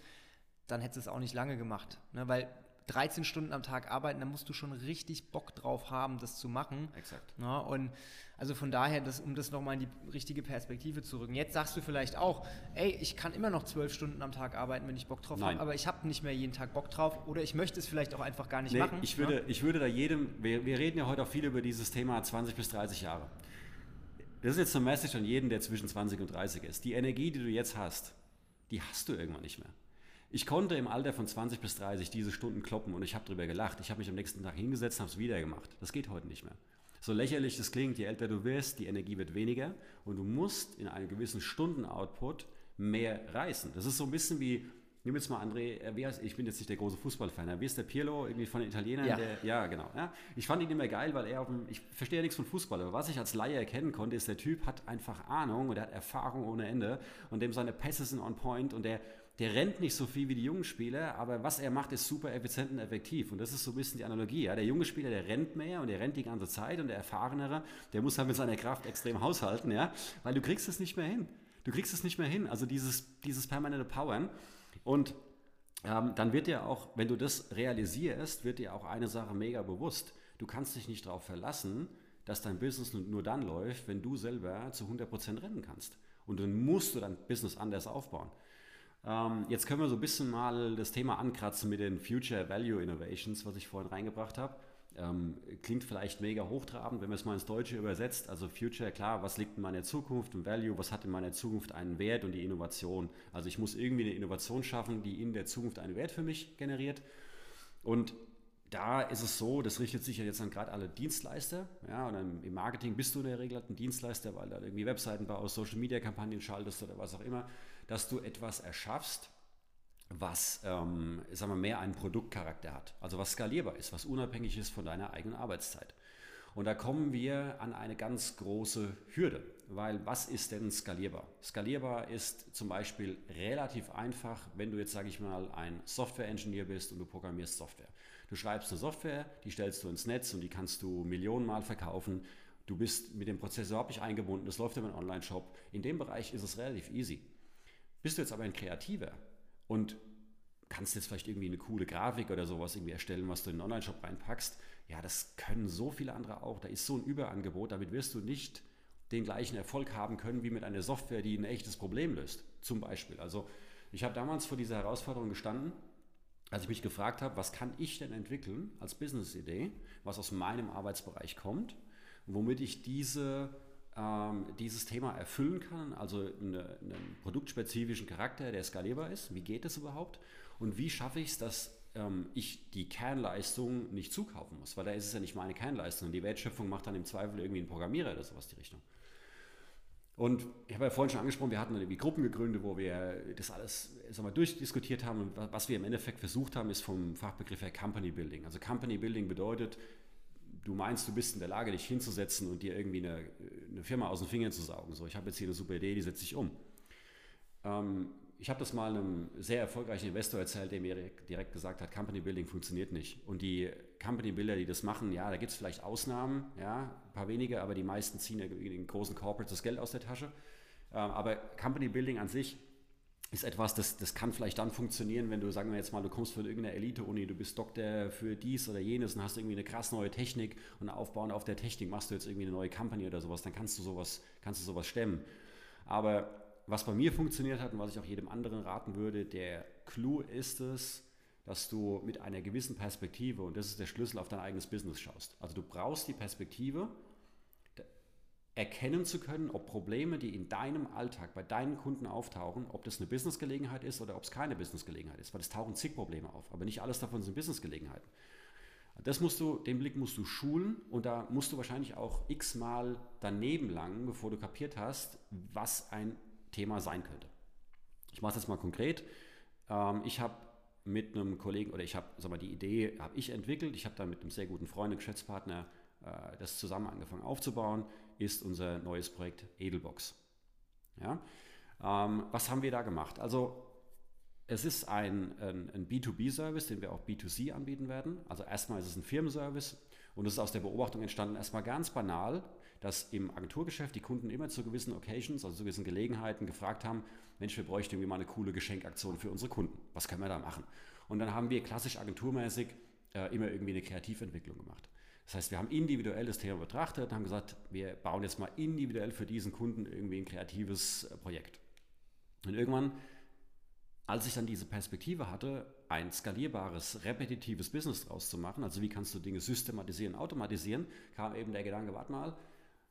dann hättest du es auch nicht lange gemacht. Ne? Weil 13 Stunden am Tag arbeiten, da musst du schon richtig Bock drauf haben, das zu machen. Exakt. Ja, und also von daher, das, um das nochmal in die richtige Perspektive zu rücken. Jetzt sagst du vielleicht auch, ey, ich kann immer noch zwölf Stunden am Tag arbeiten, wenn ich Bock drauf habe, aber ich habe nicht mehr jeden Tag Bock drauf oder ich möchte es vielleicht auch einfach gar nicht nee, machen. Ich würde, ja? ich würde da jedem, wir, wir reden ja heute auch viel über dieses Thema 20 bis 30 Jahre. Das ist jetzt eine Message an jeden, der zwischen 20 und 30 ist. Die Energie, die du jetzt hast, die hast du irgendwann nicht mehr. Ich konnte im Alter von 20 bis 30 diese Stunden kloppen und ich habe darüber gelacht. Ich habe mich am nächsten Tag hingesetzt und habe es wieder gemacht. Das geht heute nicht mehr. So lächerlich das klingt, je älter du wirst, die Energie wird weniger und du musst in einem gewissen Stunden-Output mehr reißen. Das ist so ein bisschen wie, nimm jetzt mal André, äh, wie heißt, ich bin jetzt nicht der große Fußballfan, wie ist der Pirlo, irgendwie von den Italienern? Ja, der, ja genau. Ja. Ich fand ihn immer geil, weil er auf dem, ich verstehe ja nichts von Fußball, aber was ich als Laie erkennen konnte, ist, der Typ hat einfach Ahnung und er hat Erfahrung ohne Ende und dem seine Pässe sind on point und der der rennt nicht so viel wie die jungen Spieler, aber was er macht, ist super effizient und effektiv. Und das ist so ein bisschen die Analogie. Ja? Der junge Spieler, der rennt mehr und der rennt die ganze Zeit und der Erfahrenere, der muss halt mit seiner Kraft extrem haushalten, ja? weil du kriegst es nicht mehr hin. Du kriegst es nicht mehr hin. Also dieses, dieses permanente Powern. Und ähm, dann wird dir auch, wenn du das realisierst, wird dir auch eine Sache mega bewusst. Du kannst dich nicht darauf verlassen, dass dein Business nur dann läuft, wenn du selber zu 100% rennen kannst. Und dann musst du dein Business anders aufbauen. Ähm, jetzt können wir so ein bisschen mal das Thema ankratzen mit den Future Value Innovations, was ich vorhin reingebracht habe. Ähm, klingt vielleicht mega hochtrabend, wenn man es mal ins Deutsche übersetzt. Also Future, klar, was liegt in meiner Zukunft und Value, was hat in meiner Zukunft einen Wert und die Innovation. Also ich muss irgendwie eine Innovation schaffen, die in der Zukunft einen Wert für mich generiert. Und da ist es so, das richtet sich ja jetzt an gerade alle Dienstleister. Ja, und im Marketing bist du in der Regel ein Dienstleister, weil du irgendwie Webseiten baust, Social Media Kampagnen schaltest oder was auch immer dass du etwas erschaffst, was ähm, sagen wir, mehr einen Produktcharakter hat, also was skalierbar ist, was unabhängig ist von deiner eigenen Arbeitszeit. Und da kommen wir an eine ganz große Hürde, weil was ist denn skalierbar? Skalierbar ist zum Beispiel relativ einfach, wenn du jetzt, sage ich mal, ein Software-Engineer bist und du programmierst Software. Du schreibst eine Software, die stellst du ins Netz und die kannst du Millionenmal verkaufen. Du bist mit dem Prozess überhaupt nicht eingebunden, das läuft über einen Online-Shop. In dem Bereich ist es relativ easy. Bist du jetzt aber ein Kreativer und kannst jetzt vielleicht irgendwie eine coole Grafik oder sowas irgendwie erstellen, was du in den Online-Shop reinpackst, ja, das können so viele andere auch. Da ist so ein Überangebot, damit wirst du nicht den gleichen Erfolg haben können wie mit einer Software, die ein echtes Problem löst. Zum Beispiel. Also ich habe damals vor dieser Herausforderung gestanden, als ich mich gefragt habe, was kann ich denn entwickeln als Business-Idee, was aus meinem Arbeitsbereich kommt, womit ich diese, ähm, dieses Thema erfüllen kann, also eine, einen produktspezifischen Charakter, der skalierbar ist. Wie geht das überhaupt? Und wie schaffe ich es, dass ähm, ich die Kernleistung nicht zukaufen muss? Weil da ist es ja nicht meine Kernleistung. Die Wertschöpfung macht dann im Zweifel irgendwie ein Programmierer oder sowas die Richtung. Und ich habe ja vorhin schon angesprochen, wir hatten irgendwie Gruppen gegründet, wo wir das alles sag mal, durchdiskutiert haben. Und was wir im Endeffekt versucht haben, ist vom Fachbegriff her Company Building. Also Company Building bedeutet, du meinst, du bist in der Lage, dich hinzusetzen und dir irgendwie eine, eine Firma aus den Fingern zu saugen. So, ich habe jetzt hier eine super Idee, die setze ich um. Ähm, ich habe das mal einem sehr erfolgreichen Investor erzählt, der mir direkt gesagt hat, Company Building funktioniert nicht. Und die Company Builder, die das machen, ja, da gibt es vielleicht Ausnahmen, ja, ein paar wenige, aber die meisten ziehen in den großen Corporates das Geld aus der Tasche. Ähm, aber Company Building an sich ist etwas, das, das kann vielleicht dann funktionieren, wenn du, sagen wir jetzt mal, du kommst von irgendeiner Elite-Uni, du bist Doktor für dies oder jenes und hast irgendwie eine krass neue Technik und aufbauend auf der Technik machst du jetzt irgendwie eine neue Company oder sowas, dann kannst du sowas, kannst du sowas stemmen. Aber was bei mir funktioniert hat und was ich auch jedem anderen raten würde, der Clou ist es, dass du mit einer gewissen Perspektive, und das ist der Schlüssel, auf dein eigenes Business schaust. Also du brauchst die Perspektive, erkennen zu können, ob Probleme, die in deinem Alltag bei deinen Kunden auftauchen, ob das eine Businessgelegenheit ist oder ob es keine Businessgelegenheit ist, weil es tauchen zig Probleme auf, aber nicht alles davon sind Businessgelegenheiten. Das musst du, den Blick musst du schulen und da musst du wahrscheinlich auch x-mal daneben langen, bevor du kapiert hast, was ein Thema sein könnte. Ich mache das mal konkret. Ähm, ich habe mit einem Kollegen oder ich habe, sag mal, die Idee habe ich entwickelt. Ich habe dann mit einem sehr guten Freund und Geschäftspartner äh, das zusammen angefangen aufzubauen, ist unser neues Projekt Edelbox. Ja? Ähm, was haben wir da gemacht? Also es ist ein, ein, ein B2B-Service, den wir auch B2C anbieten werden. Also erstmal ist es ein Firmenservice und es ist aus der Beobachtung entstanden, erstmal ganz banal, dass im Agenturgeschäft die Kunden immer zu gewissen Occasions, also zu gewissen Gelegenheiten gefragt haben, Mensch, wir bräuchten irgendwie mal eine coole Geschenkaktion für unsere Kunden. Was können wir da machen? Und dann haben wir klassisch agenturmäßig äh, immer irgendwie eine Kreativentwicklung gemacht. Das heißt, wir haben individuell das Thema betrachtet und haben gesagt, wir bauen jetzt mal individuell für diesen Kunden irgendwie ein kreatives äh, Projekt. Und irgendwann, als ich dann diese Perspektive hatte, ein skalierbares, repetitives Business draus zu machen, also wie kannst du Dinge systematisieren, automatisieren, kam eben der Gedanke, warte mal,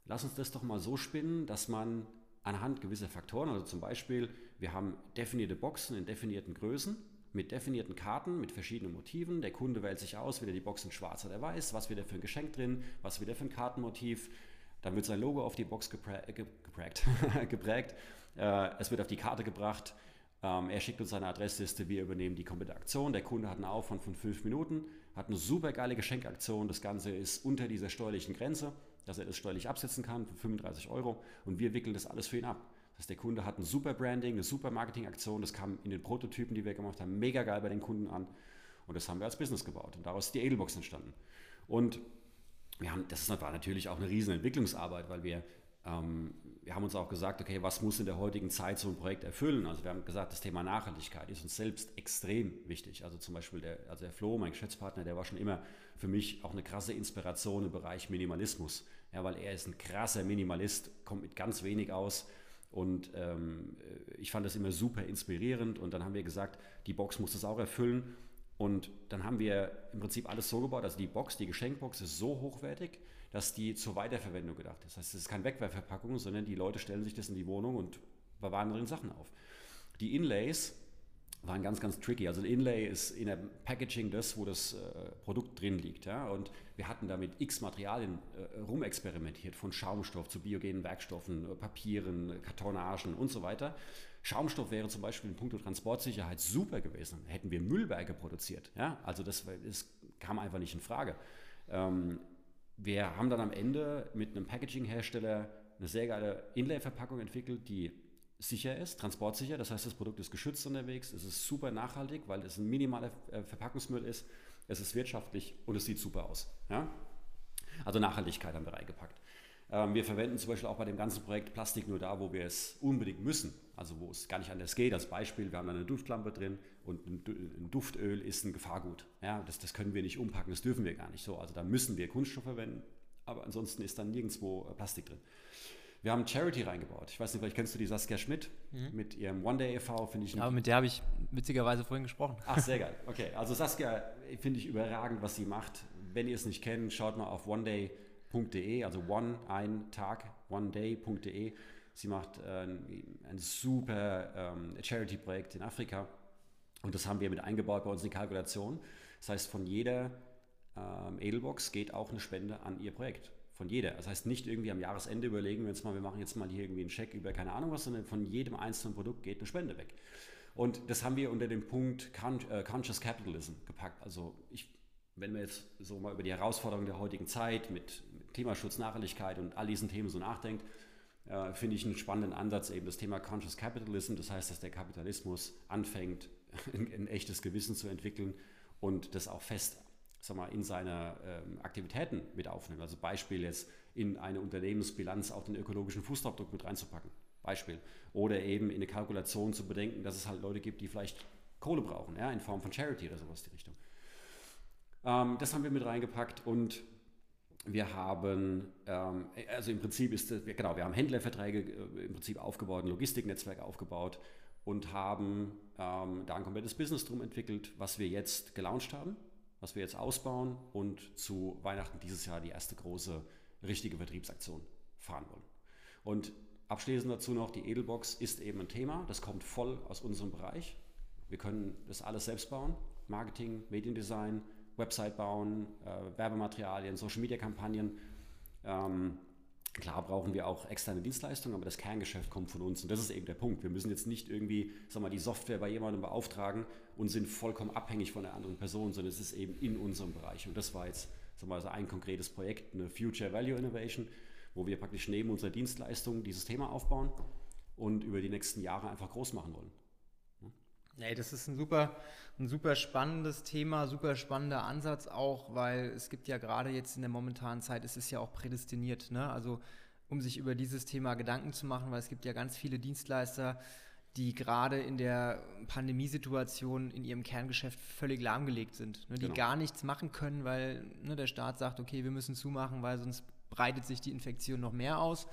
lass uns das doch mal so spinnen, dass man anhand gewisser Faktoren, also zum Beispiel, wir haben definierte Boxen in definierten Größen, mit definierten Karten, mit verschiedenen Motiven. Der Kunde wählt sich aus, wieder die Box in schwarz oder weiß, was wieder für ein Geschenk drin, was wieder für ein Kartenmotiv. Dann wird sein Logo auf die Box geprä geprägt. geprägt. Äh, es wird auf die Karte gebracht. Ähm, er schickt uns seine Adressliste, wir übernehmen die komplette Aktion. Der Kunde hat einen Aufwand von fünf Minuten, hat eine super geile Geschenkaktion. Das Ganze ist unter dieser steuerlichen Grenze, dass er das steuerlich absetzen kann für 35 Euro und wir wickeln das alles für ihn ab. Das heißt, der Kunde hat ein super Branding, eine super Marketingaktion. Das kam in den Prototypen, die wir gemacht haben, mega geil bei den Kunden an. Und das haben wir als Business gebaut. Und daraus ist die Edelbox entstanden. Und wir haben, das war natürlich auch eine riesen Entwicklungsarbeit, weil wir ähm, wir haben uns auch gesagt, okay, was muss in der heutigen Zeit so ein Projekt erfüllen? Also wir haben gesagt, das Thema Nachhaltigkeit ist uns selbst extrem wichtig. Also zum Beispiel der, also der Flo, mein Geschäftspartner, der war schon immer für mich auch eine krasse Inspiration im Bereich Minimalismus. Ja, weil er ist ein krasser Minimalist, kommt mit ganz wenig aus. Und ähm, ich fand das immer super inspirierend. Und dann haben wir gesagt, die Box muss das auch erfüllen. Und dann haben wir im Prinzip alles so gebaut. Also die Box, die Geschenkbox ist so hochwertig, dass die zur Weiterverwendung gedacht ist. Das heißt, es ist keine Wegwerfverpackung, sondern die Leute stellen sich das in die Wohnung und bewahren drin Sachen auf. Die Inlays waren ganz, ganz tricky. Also ein Inlay ist in der Packaging das, wo das äh, Produkt drin liegt. Ja? Und wir hatten damit x Materialien äh, rumexperimentiert, von Schaumstoff zu biogenen Werkstoffen, äh, Papieren, Kartonagen und so weiter. Schaumstoff wäre zum Beispiel in puncto Transportsicherheit super gewesen. Hätten wir Müllberge produziert. Ja? Also das, das kam einfach nicht in Frage. Ähm, wir haben dann am Ende mit einem Packaging-Hersteller eine sehr geile Inlay-Verpackung entwickelt, die sicher ist, transportsicher. Das heißt, das Produkt ist geschützt unterwegs, es ist super nachhaltig, weil es ein minimaler äh, Verpackungsmüll ist, es ist wirtschaftlich und es sieht super aus. Ja? Also Nachhaltigkeit haben wir reingepackt. Ähm, wir verwenden zum Beispiel auch bei dem ganzen Projekt Plastik nur da, wo wir es unbedingt müssen. Also wo es gar nicht anders geht. Als Beispiel, wir haben eine Duftlampe drin und ein Duftöl ist ein Gefahrgut. Ja, das, das können wir nicht umpacken, das dürfen wir gar nicht so. Also da müssen wir Kunststoff verwenden, aber ansonsten ist dann nirgendwo äh, Plastik drin. Wir haben Charity reingebaut. Ich weiß nicht, vielleicht kennst du die Saskia Schmidt mhm. mit ihrem One Day e.V., finde ich. Ja, mit der habe ich witzigerweise vorhin gesprochen. Ach, sehr geil. Okay, also Saskia finde ich überragend, was sie macht. Wenn ihr es nicht kennt, schaut mal auf oneday.de, also one, ein Tag, oneday.de. Sie macht äh, ein super ähm, Charity-Projekt in Afrika und das haben wir mit eingebaut bei uns in die Kalkulation. Das heißt, von jeder ähm, Edelbox geht auch eine Spende an ihr Projekt. Von jeder. Das heißt, nicht irgendwie am Jahresende überlegen wir uns mal, wir machen jetzt mal hier irgendwie einen Check über keine Ahnung was, sondern von jedem einzelnen Produkt geht eine Spende weg. Und das haben wir unter dem Punkt äh, Conscious Capitalism gepackt. Also ich, wenn wir jetzt so mal über die Herausforderungen der heutigen Zeit mit Klimaschutz, Nachhaltigkeit und all diesen Themen so nachdenkt, äh, finde ich einen spannenden Ansatz eben das Thema Conscious Capitalism. Das heißt, dass der Kapitalismus anfängt, ein, ein echtes Gewissen zu entwickeln und das auch fest sag mal, in seine ähm, Aktivitäten mit aufnehmen. Also Beispiel jetzt in eine Unternehmensbilanz auch den ökologischen Fußabdruck mit reinzupacken. Beispiel. Oder eben in eine Kalkulation zu bedenken, dass es halt Leute gibt, die vielleicht Kohle brauchen, ja, in Form von Charity oder sowas in die Richtung. Ähm, das haben wir mit reingepackt und wir haben, ähm, also im Prinzip ist, das, genau, wir haben Händlerverträge äh, im Prinzip aufgebaut, ein Logistiknetzwerk aufgebaut und haben ähm, da ein komplettes Business drum entwickelt, was wir jetzt gelauncht haben was wir jetzt ausbauen und zu Weihnachten dieses Jahr die erste große richtige Vertriebsaktion fahren wollen. Und abschließend dazu noch, die Edelbox ist eben ein Thema, das kommt voll aus unserem Bereich. Wir können das alles selbst bauen, Marketing, Mediendesign, Website bauen, äh, Werbematerialien, Social-Media-Kampagnen. Ähm, Klar brauchen wir auch externe Dienstleistungen, aber das Kerngeschäft kommt von uns und das ist eben der Punkt. Wir müssen jetzt nicht irgendwie sag mal, die Software bei jemandem beauftragen und sind vollkommen abhängig von einer anderen Person, sondern es ist eben in unserem Bereich. Und das war jetzt mal, so ein konkretes Projekt, eine Future Value Innovation, wo wir praktisch neben unserer Dienstleistung dieses Thema aufbauen und über die nächsten Jahre einfach groß machen wollen. Ja, das ist ein super, ein super spannendes Thema, super spannender Ansatz auch, weil es gibt ja gerade jetzt in der momentanen Zeit, es ist ja auch prädestiniert, ne? also um sich über dieses Thema Gedanken zu machen, weil es gibt ja ganz viele Dienstleister, die gerade in der Pandemiesituation in ihrem Kerngeschäft völlig lahmgelegt sind, ne? die genau. gar nichts machen können, weil ne, der Staat sagt, okay, wir müssen zumachen, weil sonst breitet sich die Infektion noch mehr aus.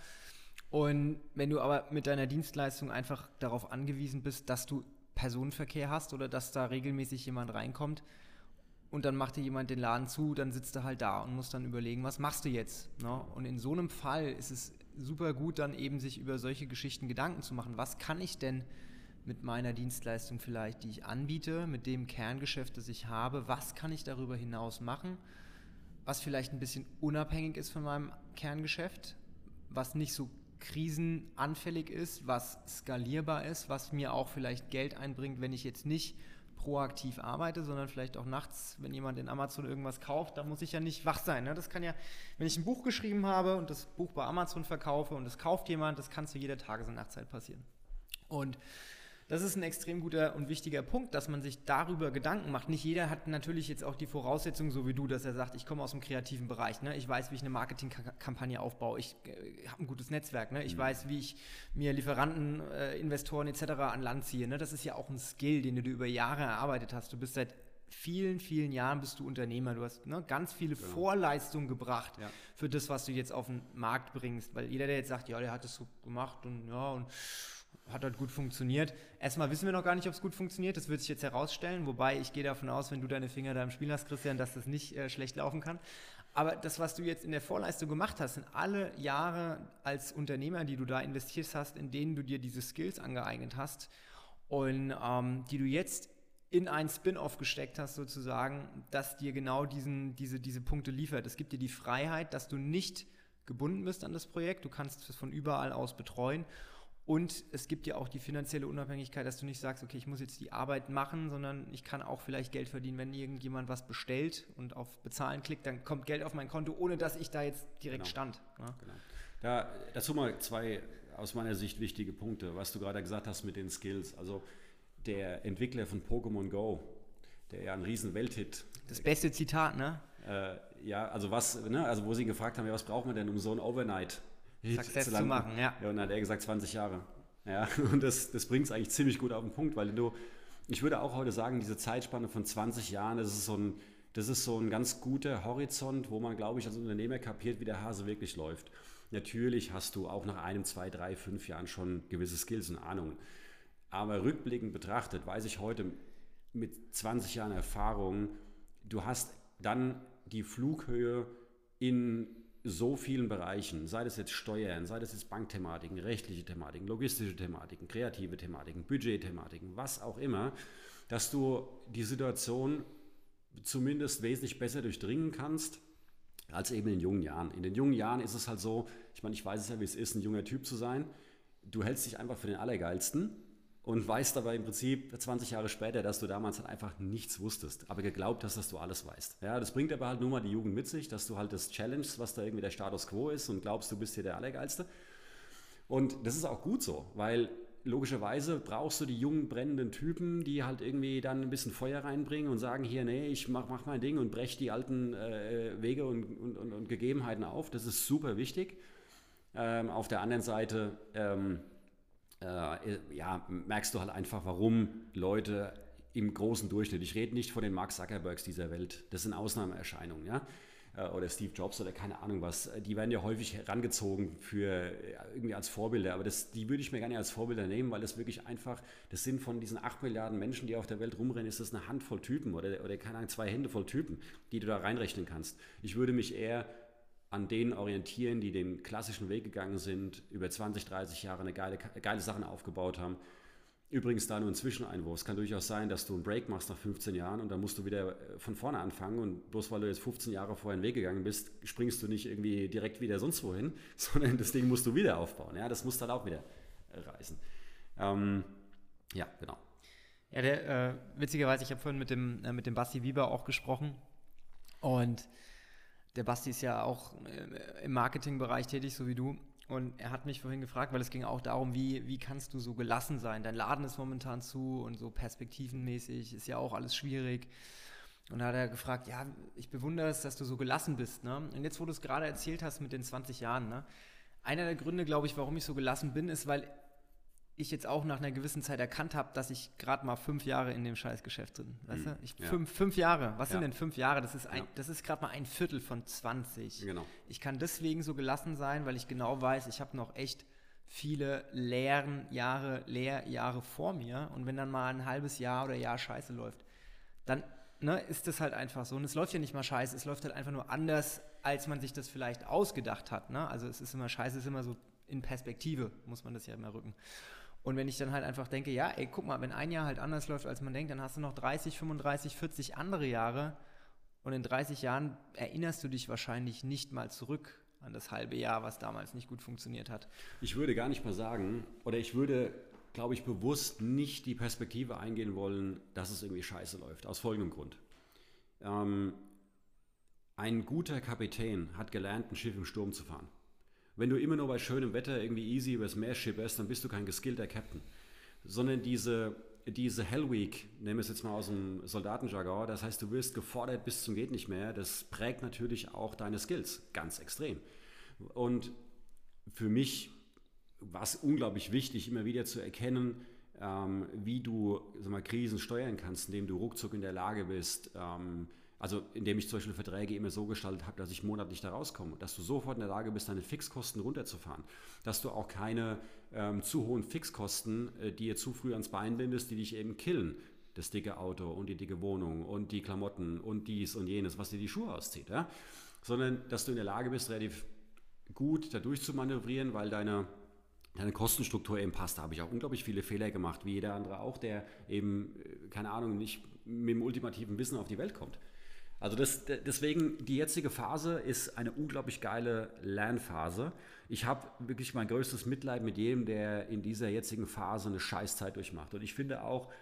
Und wenn du aber mit deiner Dienstleistung einfach darauf angewiesen bist, dass du Personenverkehr hast oder dass da regelmäßig jemand reinkommt und dann macht dir jemand den Laden zu, dann sitzt er halt da und muss dann überlegen, was machst du jetzt? Ne? Und in so einem Fall ist es super gut, dann eben sich über solche Geschichten Gedanken zu machen. Was kann ich denn mit meiner Dienstleistung vielleicht, die ich anbiete, mit dem Kerngeschäft, das ich habe, was kann ich darüber hinaus machen, was vielleicht ein bisschen unabhängig ist von meinem Kerngeschäft, was nicht so krisenanfällig ist, was skalierbar ist, was mir auch vielleicht Geld einbringt, wenn ich jetzt nicht proaktiv arbeite, sondern vielleicht auch nachts, wenn jemand in Amazon irgendwas kauft, da muss ich ja nicht wach sein. Ne? Das kann ja, wenn ich ein Buch geschrieben habe und das Buch bei Amazon verkaufe und es kauft jemand, das kann zu jeder Tages- und Nachtzeit passieren. Und das ist ein extrem guter und wichtiger Punkt, dass man sich darüber Gedanken macht. Nicht jeder hat natürlich jetzt auch die Voraussetzungen, so wie du, dass er sagt, ich komme aus dem kreativen Bereich, ne? ich weiß, wie ich eine Marketingkampagne aufbaue, ich äh, habe ein gutes Netzwerk, ne? ich mhm. weiß, wie ich mir Lieferanten, äh, Investoren etc. an Land ziehe. Ne? Das ist ja auch ein Skill, den du über Jahre erarbeitet hast. Du bist seit vielen, vielen Jahren bist du Unternehmer. Du hast ne, ganz viele genau. Vorleistungen gebracht ja. für das, was du jetzt auf den Markt bringst. Weil jeder, der jetzt sagt, ja, der hat es so gemacht und ja, und hat halt gut funktioniert. Erstmal wissen wir noch gar nicht, ob es gut funktioniert. Das wird sich jetzt herausstellen. Wobei ich gehe davon aus, wenn du deine Finger da im Spiel hast, Christian, dass das nicht äh, schlecht laufen kann. Aber das, was du jetzt in der Vorleistung gemacht hast, sind alle Jahre als Unternehmer, die du da investiert hast, in denen du dir diese Skills angeeignet hast und ähm, die du jetzt in ein Spin-off gesteckt hast, sozusagen, das dir genau diesen, diese, diese Punkte liefert. Es gibt dir die Freiheit, dass du nicht gebunden bist an das Projekt. Du kannst es von überall aus betreuen und es gibt ja auch die finanzielle Unabhängigkeit, dass du nicht sagst, okay, ich muss jetzt die Arbeit machen, sondern ich kann auch vielleicht Geld verdienen, wenn irgendjemand was bestellt und auf Bezahlen klickt, dann kommt Geld auf mein Konto, ohne dass ich da jetzt direkt genau. stand. Ja? Ne? Genau. Da, dazu mal zwei aus meiner Sicht wichtige Punkte, was du gerade gesagt hast mit den Skills. Also der Entwickler von Pokémon Go, der ja ein riesen Welthit. Das beste Zitat, ne? Äh, ja, also was, ne, also wo sie ihn gefragt haben, ja, was braucht man denn, um so ein Overnight Success zu, zu machen, ja. ja. Und dann hat er gesagt 20 Jahre. Ja, und das, das bringt es eigentlich ziemlich gut auf den Punkt, weil du, ich würde auch heute sagen, diese Zeitspanne von 20 Jahren, das ist so ein, das ist so ein ganz guter Horizont, wo man, glaube ich, als Unternehmer kapiert, wie der Hase wirklich läuft. Natürlich hast du auch nach einem, zwei, drei, fünf Jahren schon gewisse Skills und Ahnungen. Aber rückblickend betrachtet weiß ich heute mit 20 Jahren Erfahrung, du hast dann die Flughöhe in so vielen Bereichen, sei das jetzt Steuern, sei das jetzt Bankthematiken, rechtliche Thematiken, logistische Thematiken, kreative Thematiken, Budgetthematiken, was auch immer, dass du die Situation zumindest wesentlich besser durchdringen kannst als eben in jungen Jahren. In den jungen Jahren ist es halt so, ich meine, ich weiß es ja, wie es ist, ein junger Typ zu sein. Du hältst dich einfach für den Allergeilsten und weißt aber im Prinzip 20 Jahre später, dass du damals halt einfach nichts wusstest, aber geglaubt hast, dass du alles weißt. Ja, das bringt aber halt nur mal die Jugend mit sich, dass du halt das Challenge, was da irgendwie der Status Quo ist und glaubst, du bist hier der Allergeilste. Und das ist auch gut so, weil logischerweise brauchst du die jungen, brennenden Typen, die halt irgendwie dann ein bisschen Feuer reinbringen und sagen, hier, nee, ich mach, mach mein Ding und brech die alten äh, Wege und, und, und, und, Gegebenheiten auf. Das ist super wichtig. Ähm, auf der anderen Seite ähm, äh, ja, merkst du halt einfach, warum Leute im großen Durchschnitt, ich rede nicht von den Mark Zuckerbergs dieser Welt, das sind Ausnahmeerscheinungen, ja, äh, oder Steve Jobs oder keine Ahnung was, die werden ja häufig herangezogen für irgendwie als Vorbilder, aber das, die würde ich mir nicht als Vorbilder nehmen, weil das wirklich einfach, das sind von diesen 8 Milliarden Menschen, die auf der Welt rumrennen, ist das eine Handvoll Typen oder, oder keine Ahnung, zwei Hände voll Typen, die du da reinrechnen kannst. Ich würde mich eher an denen orientieren, die den klassischen Weg gegangen sind, über 20, 30 Jahre eine geile, geile Sachen aufgebaut haben. Übrigens da nur ein Zwischeneinwurf. Es kann durchaus sein, dass du einen Break machst nach 15 Jahren und dann musst du wieder äh, von vorne anfangen und bloß weil du jetzt 15 Jahre vorher einen Weg gegangen bist, springst du nicht irgendwie direkt wieder sonst wohin, sondern das Ding musst du wieder aufbauen. Ja, das musst du halt auch wieder äh, reißen. Ähm, ja, genau. Ja, der, äh, witzigerweise, ich habe vorhin mit dem, äh, mit dem Basti Wieber auch gesprochen und der Basti ist ja auch äh, im Marketingbereich tätig, so wie du. Und er hat mich vorhin gefragt, weil es ging auch darum, wie, wie kannst du so gelassen sein? Dein Laden ist momentan zu und so perspektivenmäßig ist ja auch alles schwierig. Und da hat er gefragt, ja, ich bewundere es, dass du so gelassen bist. Ne? Und jetzt, wo du es gerade erzählt hast mit den 20 Jahren, ne? einer der Gründe, glaube ich, warum ich so gelassen bin, ist, weil ich jetzt auch nach einer gewissen Zeit erkannt habe, dass ich gerade mal fünf Jahre in dem Scheißgeschäft bin. Weißt du? Ich, ja. fünf, fünf Jahre. Was ja. sind denn fünf Jahre? Das ist, ein, ja. ist gerade mal ein Viertel von 20. Genau. Ich kann deswegen so gelassen sein, weil ich genau weiß, ich habe noch echt viele leeren Jahre, Lehrjahre vor mir. Und wenn dann mal ein halbes Jahr oder Jahr Scheiße läuft, dann ne, ist das halt einfach so. Und es läuft ja nicht mal scheiße, es läuft halt einfach nur anders, als man sich das vielleicht ausgedacht hat. Ne? Also es ist immer scheiße, es ist immer so in Perspektive, muss man das ja immer rücken. Und wenn ich dann halt einfach denke, ja, ey, guck mal, wenn ein Jahr halt anders läuft, als man denkt, dann hast du noch 30, 35, 40 andere Jahre. Und in 30 Jahren erinnerst du dich wahrscheinlich nicht mal zurück an das halbe Jahr, was damals nicht gut funktioniert hat. Ich würde gar nicht mal sagen, oder ich würde, glaube ich, bewusst nicht die Perspektive eingehen wollen, dass es irgendwie scheiße läuft. Aus folgendem Grund. Ähm, ein guter Kapitän hat gelernt, ein Schiff im Sturm zu fahren. Wenn du immer nur bei schönem Wetter irgendwie easy übers Meer schipperst, dann bist du kein geskillter Captain. Sondern diese, diese Hell Week, nehmen wir es jetzt mal aus dem Soldatenjargon, das heißt, du wirst gefordert bis zum geht nicht mehr, das prägt natürlich auch deine Skills ganz extrem. Und für mich war es unglaublich wichtig, immer wieder zu erkennen, ähm, wie du sag mal, Krisen steuern kannst, indem du ruckzuck in der Lage bist, ähm, also indem ich zum Beispiel Verträge immer so gestaltet habe, dass ich monatlich da rauskomme, dass du sofort in der Lage bist, deine Fixkosten runterzufahren, dass du auch keine ähm, zu hohen Fixkosten äh, dir zu früh ans Bein bindest, die dich eben killen. Das dicke Auto und die dicke Wohnung und die Klamotten und dies und jenes, was dir die Schuhe auszieht. Ja? Sondern dass du in der Lage bist, relativ gut da durchzumanövrieren, weil deine deine Kostenstruktur eben passt. Da habe ich auch unglaublich viele Fehler gemacht, wie jeder andere auch, der eben, äh, keine Ahnung, nicht mit dem ultimativen Wissen auf die Welt kommt. Also das, deswegen, die jetzige Phase ist eine unglaublich geile Lernphase. Ich habe wirklich mein größtes Mitleid mit jedem, der in dieser jetzigen Phase eine Scheißzeit durchmacht. Und ich finde auch,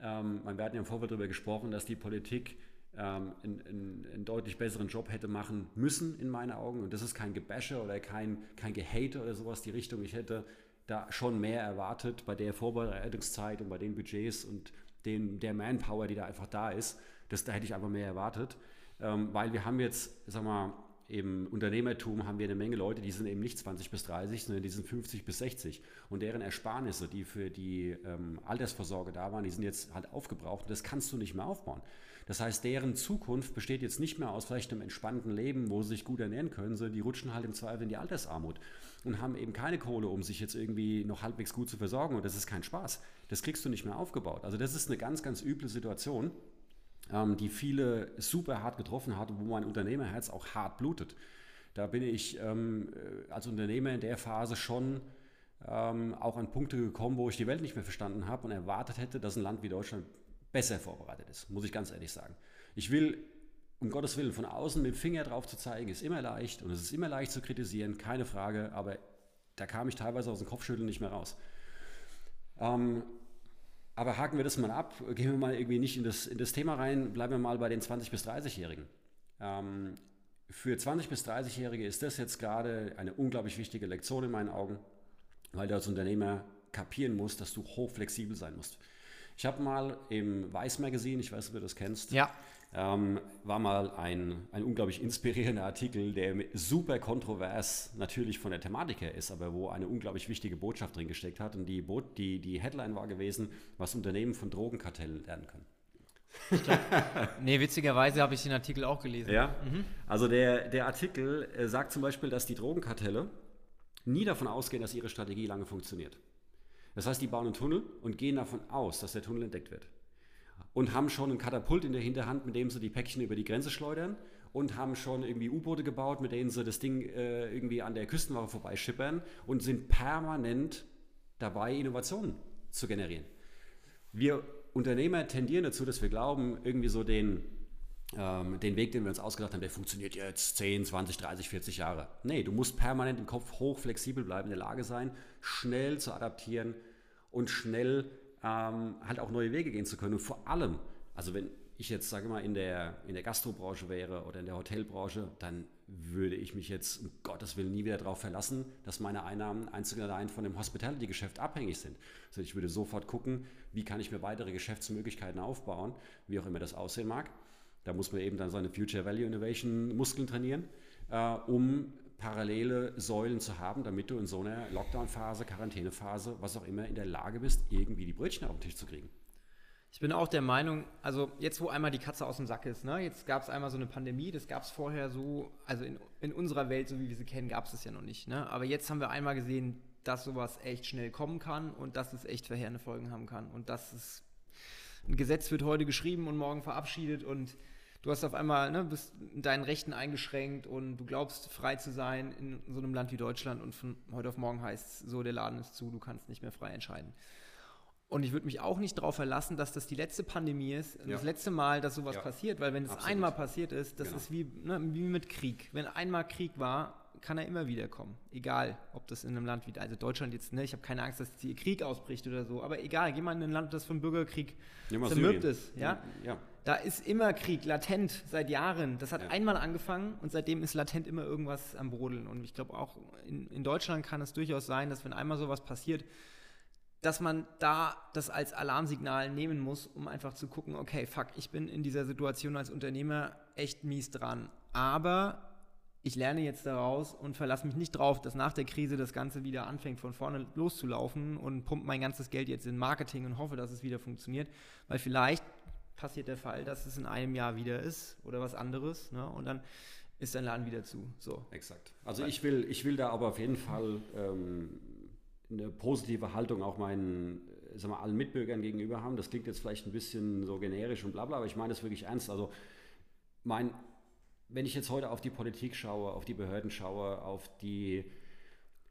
ähm, wir hatten ja im Vorfeld darüber gesprochen, dass die Politik ähm, einen, einen, deutlich besseren Job hätte machen müssen, in meinen Augen. Und das ist kein Gebäsche oder kein, kein Gehate oder sowas, die Richtung. Ich hätte da schon mehr erwartet bei der Vorbereitungszeit und bei den Budgets und den, der Manpower, die da einfach da ist. Das, da hätte ich einfach mehr erwartet, ähm, weil wir haben jetzt, sag mal, im Unternehmertum haben wir eine Menge Leute, die sind eben nicht 20 bis 30, sondern die sind 50 bis 60. Und deren Ersparnisse, die für die ähm, Altersvorsorge da waren, die sind jetzt halt aufgebraucht. Und das kannst du nicht mehr aufbauen. Das heißt, deren Zukunft besteht jetzt nicht mehr aus vielleicht einem entspannten Leben, wo sie sich gut ernähren können, sondern die rutschen halt im Zweifel in die Altersarmut und haben eben keine Kohle, um sich jetzt irgendwie noch halbwegs gut zu versorgen. Und das ist kein Spaß. Das kriegst du nicht mehr aufgebaut. Also das ist eine ganz, ganz üble Situation ähm, die viele super hart getroffen hat, wo mein Unternehmerherz auch hart blutet. Da bin ich ähm, äh, als Unternehmer in der Phase schon ähm, auch an Punkte gekommen, wo ich die Welt nicht mehr verstanden habe und erwartet hätte, dass ein Land wie Deutschland besser vorbereitet ist, muss ich ganz ehrlich sagen. Ich will, um Gottes Willen, von außen mit dem Finger drauf zu zeigen, ist immer leicht und es ist immer leicht zu kritisieren, keine Frage, aber da kam ich teilweise aus dem Kopfschütteln nicht mehr raus. Ähm, aber haken wir das mal ab, gehen wir mal irgendwie nicht in das, in das Thema rein, bleiben wir mal bei den 20- bis 30-Jährigen. Ähm, für 20- bis 30-Jährige ist das jetzt gerade eine unglaublich wichtige Lektion in meinen Augen, weil du als Unternehmer kapieren musst, dass du hochflexibel sein musst. Ich habe mal im Weiß Magazine, ich weiß ob du das kennst, ja. Ähm, war mal ein, ein unglaublich inspirierender Artikel, der super kontrovers natürlich von der Thematik her ist, aber wo eine unglaublich wichtige Botschaft drin gesteckt hat. Und die, Bo die, die Headline war gewesen, was Unternehmen von Drogenkartellen lernen können. Glaub, nee, witzigerweise habe ich den Artikel auch gelesen. Ja, mhm. also der, der Artikel äh, sagt zum Beispiel, dass die Drogenkartelle nie davon ausgehen, dass ihre Strategie lange funktioniert. Das heißt, die bauen einen Tunnel und gehen davon aus, dass der Tunnel entdeckt wird. Und haben schon ein Katapult in der Hinterhand, mit dem sie die Päckchen über die Grenze schleudern und haben schon irgendwie U-Boote gebaut, mit denen sie das Ding äh, irgendwie an der Küstenwache vorbeischippern und sind permanent dabei, Innovationen zu generieren. Wir Unternehmer tendieren dazu, dass wir glauben, irgendwie so den ähm, den Weg, den wir uns ausgedacht haben, der funktioniert jetzt 10, 20, 30, 40 Jahre. Nee, du musst permanent im Kopf hoch flexibel bleiben, in der Lage sein, schnell zu adaptieren und schnell ähm, halt auch neue Wege gehen zu können. Und vor allem, also wenn ich jetzt, sage mal, in der, in der Gastrobranche wäre oder in der Hotelbranche, dann würde ich mich jetzt, um Gottes Willen, nie wieder darauf verlassen, dass meine Einnahmen einzig und allein von dem Hospitality-Geschäft abhängig sind. Also ich würde sofort gucken, wie kann ich mir weitere Geschäftsmöglichkeiten aufbauen, wie auch immer das aussehen mag. Da muss man eben dann seine Future Value Innovation Muskeln trainieren, äh, um parallele Säulen zu haben, damit du in so einer Lockdown-Phase, Quarantänephase, was auch immer, in der Lage bist, irgendwie die Brötchen auf den Tisch zu kriegen. Ich bin auch der Meinung, also jetzt, wo einmal die Katze aus dem Sack ist, ne, jetzt gab es einmal so eine Pandemie, das gab es vorher so, also in, in unserer Welt, so wie wir sie kennen, gab es das ja noch nicht. Ne? Aber jetzt haben wir einmal gesehen, dass sowas echt schnell kommen kann und dass es echt verheerende Folgen haben kann. Und dass es ein Gesetz wird heute geschrieben und morgen verabschiedet und du hast auf einmal, ne, bist in deinen Rechten eingeschränkt und du glaubst frei zu sein in so einem Land wie Deutschland und von heute auf morgen heißt es so, der Laden ist zu, du kannst nicht mehr frei entscheiden. Und ich würde mich auch nicht darauf verlassen, dass das die letzte Pandemie ist, ja. das letzte Mal, dass sowas ja. passiert, weil wenn es einmal passiert ist, das genau. ist wie, ne, wie mit Krieg. Wenn einmal Krieg war, kann er immer wieder kommen. Egal, ob das in einem Land wie, also Deutschland jetzt, ne, ich habe keine Angst, dass hier Krieg ausbricht oder so, aber egal, geh mal in ein Land, das vom Bürgerkrieg zermürbt ist, ja? ja? Da ist immer Krieg, latent, seit Jahren. Das hat ja. einmal angefangen und seitdem ist latent immer irgendwas am Brodeln. Und ich glaube auch in, in Deutschland kann es durchaus sein, dass wenn einmal sowas passiert, dass man da das als Alarmsignal nehmen muss, um einfach zu gucken, okay, fuck, ich bin in dieser Situation als Unternehmer echt mies dran. Aber ich lerne jetzt daraus und verlasse mich nicht drauf, dass nach der Krise das Ganze wieder anfängt von vorne loszulaufen und pumpe mein ganzes Geld jetzt in Marketing und hoffe, dass es wieder funktioniert, weil vielleicht passiert der Fall, dass es in einem Jahr wieder ist oder was anderes ne? und dann ist dein Laden wieder zu. So. Exakt. Also ich will, ich will da aber auf jeden Fall ähm, eine positive Haltung auch meinen sag mal, allen Mitbürgern gegenüber haben. Das klingt jetzt vielleicht ein bisschen so generisch und bla bla, aber ich meine das wirklich ernst. Also mein wenn ich jetzt heute auf die Politik schaue, auf die Behörden schaue, auf die,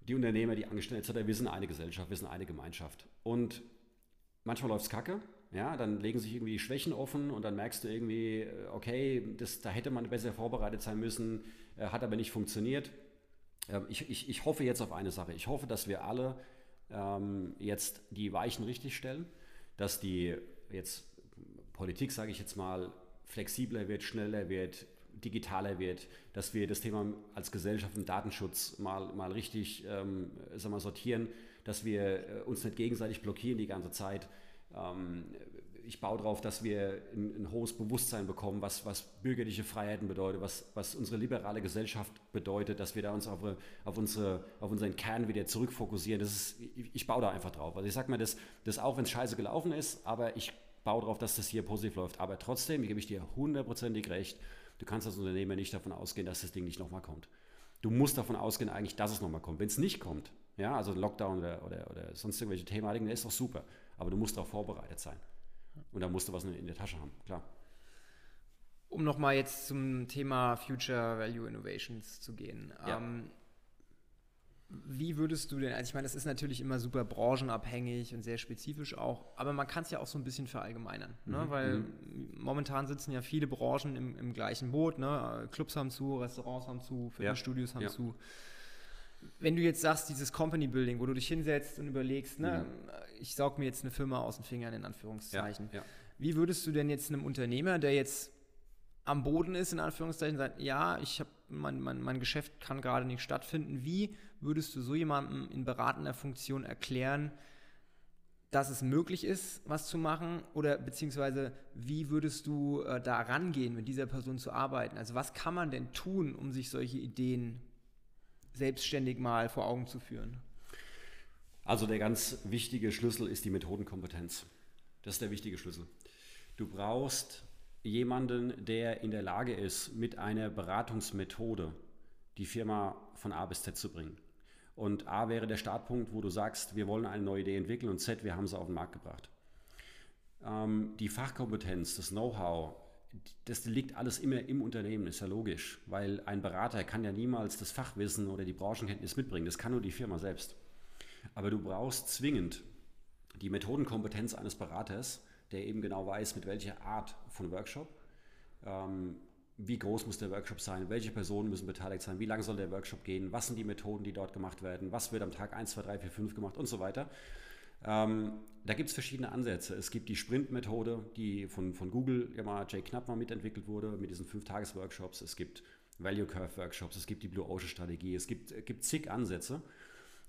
die Unternehmer, die Angestellten etc., wir sind eine Gesellschaft, wir sind eine Gemeinschaft. Und manchmal läuft es kacke, ja, dann legen sich irgendwie die Schwächen offen und dann merkst du irgendwie, äh, okay, das, da hätte man besser vorbereitet sein müssen, äh, hat aber nicht funktioniert. Ähm, ich, ich, ich hoffe jetzt auf eine Sache. Ich hoffe, dass wir alle ähm, jetzt die Weichen richtig stellen, dass die jetzt Politik, sage ich jetzt mal, flexibler wird, schneller wird, digitaler wird, dass wir das Thema als Gesellschaft im Datenschutz mal, mal richtig ähm, sag mal, sortieren, dass wir äh, uns nicht gegenseitig blockieren die ganze Zeit. Ähm, ich baue darauf, dass wir ein, ein, hohes Bewusstsein bekommen, was, was bürgerliche Freiheiten bedeutet, was, was unsere liberale Gesellschaft bedeutet, dass wir da uns auf, auf, unsere, auf unseren Kern wieder zurückfokussieren. Das ist, ich, ich baue da einfach drauf. Also ich sage mir das, das auch, wenn es scheiße gelaufen ist, aber ich baue darauf, dass das hier positiv läuft. Aber trotzdem gebe ich dir hundertprozentig recht, du kannst als Unternehmer nicht davon ausgehen, dass das Ding nicht nochmal kommt. Du musst davon ausgehen, eigentlich, dass es nochmal kommt. Wenn es nicht kommt, ja, also Lockdown oder, oder, oder sonst irgendwelche Thematiken, das ist doch super. Aber du musst darauf vorbereitet sein. Und da musst du was in der Tasche haben, klar. Um nochmal jetzt zum Thema Future Value Innovations zu gehen. Ja. Ähm, wie würdest du denn, also ich meine, das ist natürlich immer super branchenabhängig und sehr spezifisch auch, aber man kann es ja auch so ein bisschen verallgemeinern, ne? mhm. ne? weil mhm. momentan sitzen ja viele Branchen im, im, gleichen Boot, ne? Clubs haben zu, Restaurants haben zu, Fitnessstudios ja. haben ja. zu. Wenn du jetzt sagst, dieses Company Building, wo du dich hinsetzt und überlegst, ne, mhm. ich saug mir jetzt eine Firma aus den Fingern, in Anführungszeichen. Ja, wie würdest du denn jetzt einem Unternehmer, der jetzt am Boden ist, in Anführungszeichen, sagt, ja, ich habe mein, mein, mein Geschäft kann gerade nicht stattfinden. Wie würdest du so jemandem in beratender Funktion erklären, dass es möglich ist, was zu machen? Oder beziehungsweise wie würdest du äh, da rangehen, mit dieser Person zu arbeiten? Also was kann man denn tun, um sich solche Ideen selbstständig mal vor Augen zu führen? Also der ganz wichtige Schlüssel ist die Methodenkompetenz. Das ist der wichtige Schlüssel. Du brauchst jemanden, der in der Lage ist, mit einer Beratungsmethode die Firma von A bis Z zu bringen. Und A wäre der Startpunkt, wo du sagst, wir wollen eine neue Idee entwickeln und Z, wir haben sie auf den Markt gebracht. Ähm, die Fachkompetenz, das Know-how, das liegt alles immer im Unternehmen, ist ja logisch, weil ein Berater kann ja niemals das Fachwissen oder die Branchenkenntnis mitbringen, das kann nur die Firma selbst. Aber du brauchst zwingend die Methodenkompetenz eines Beraters, der eben genau weiß, mit welcher Art von Workshop, ähm, wie groß muss der Workshop sein, welche Personen müssen beteiligt sein, wie lang soll der Workshop gehen, was sind die Methoden, die dort gemacht werden, was wird am Tag 1, 2, 3, 4, 5 gemacht und so weiter. Ähm, da gibt es verschiedene Ansätze. Es gibt die Sprint-Methode, die von, von Google, ja mal Jay Knapp mal mitentwickelt wurde, mit diesen 5-Tages-Workshops. Es gibt Value Curve-Workshops, es gibt die Blue Ocean-Strategie, es gibt, gibt zig Ansätze.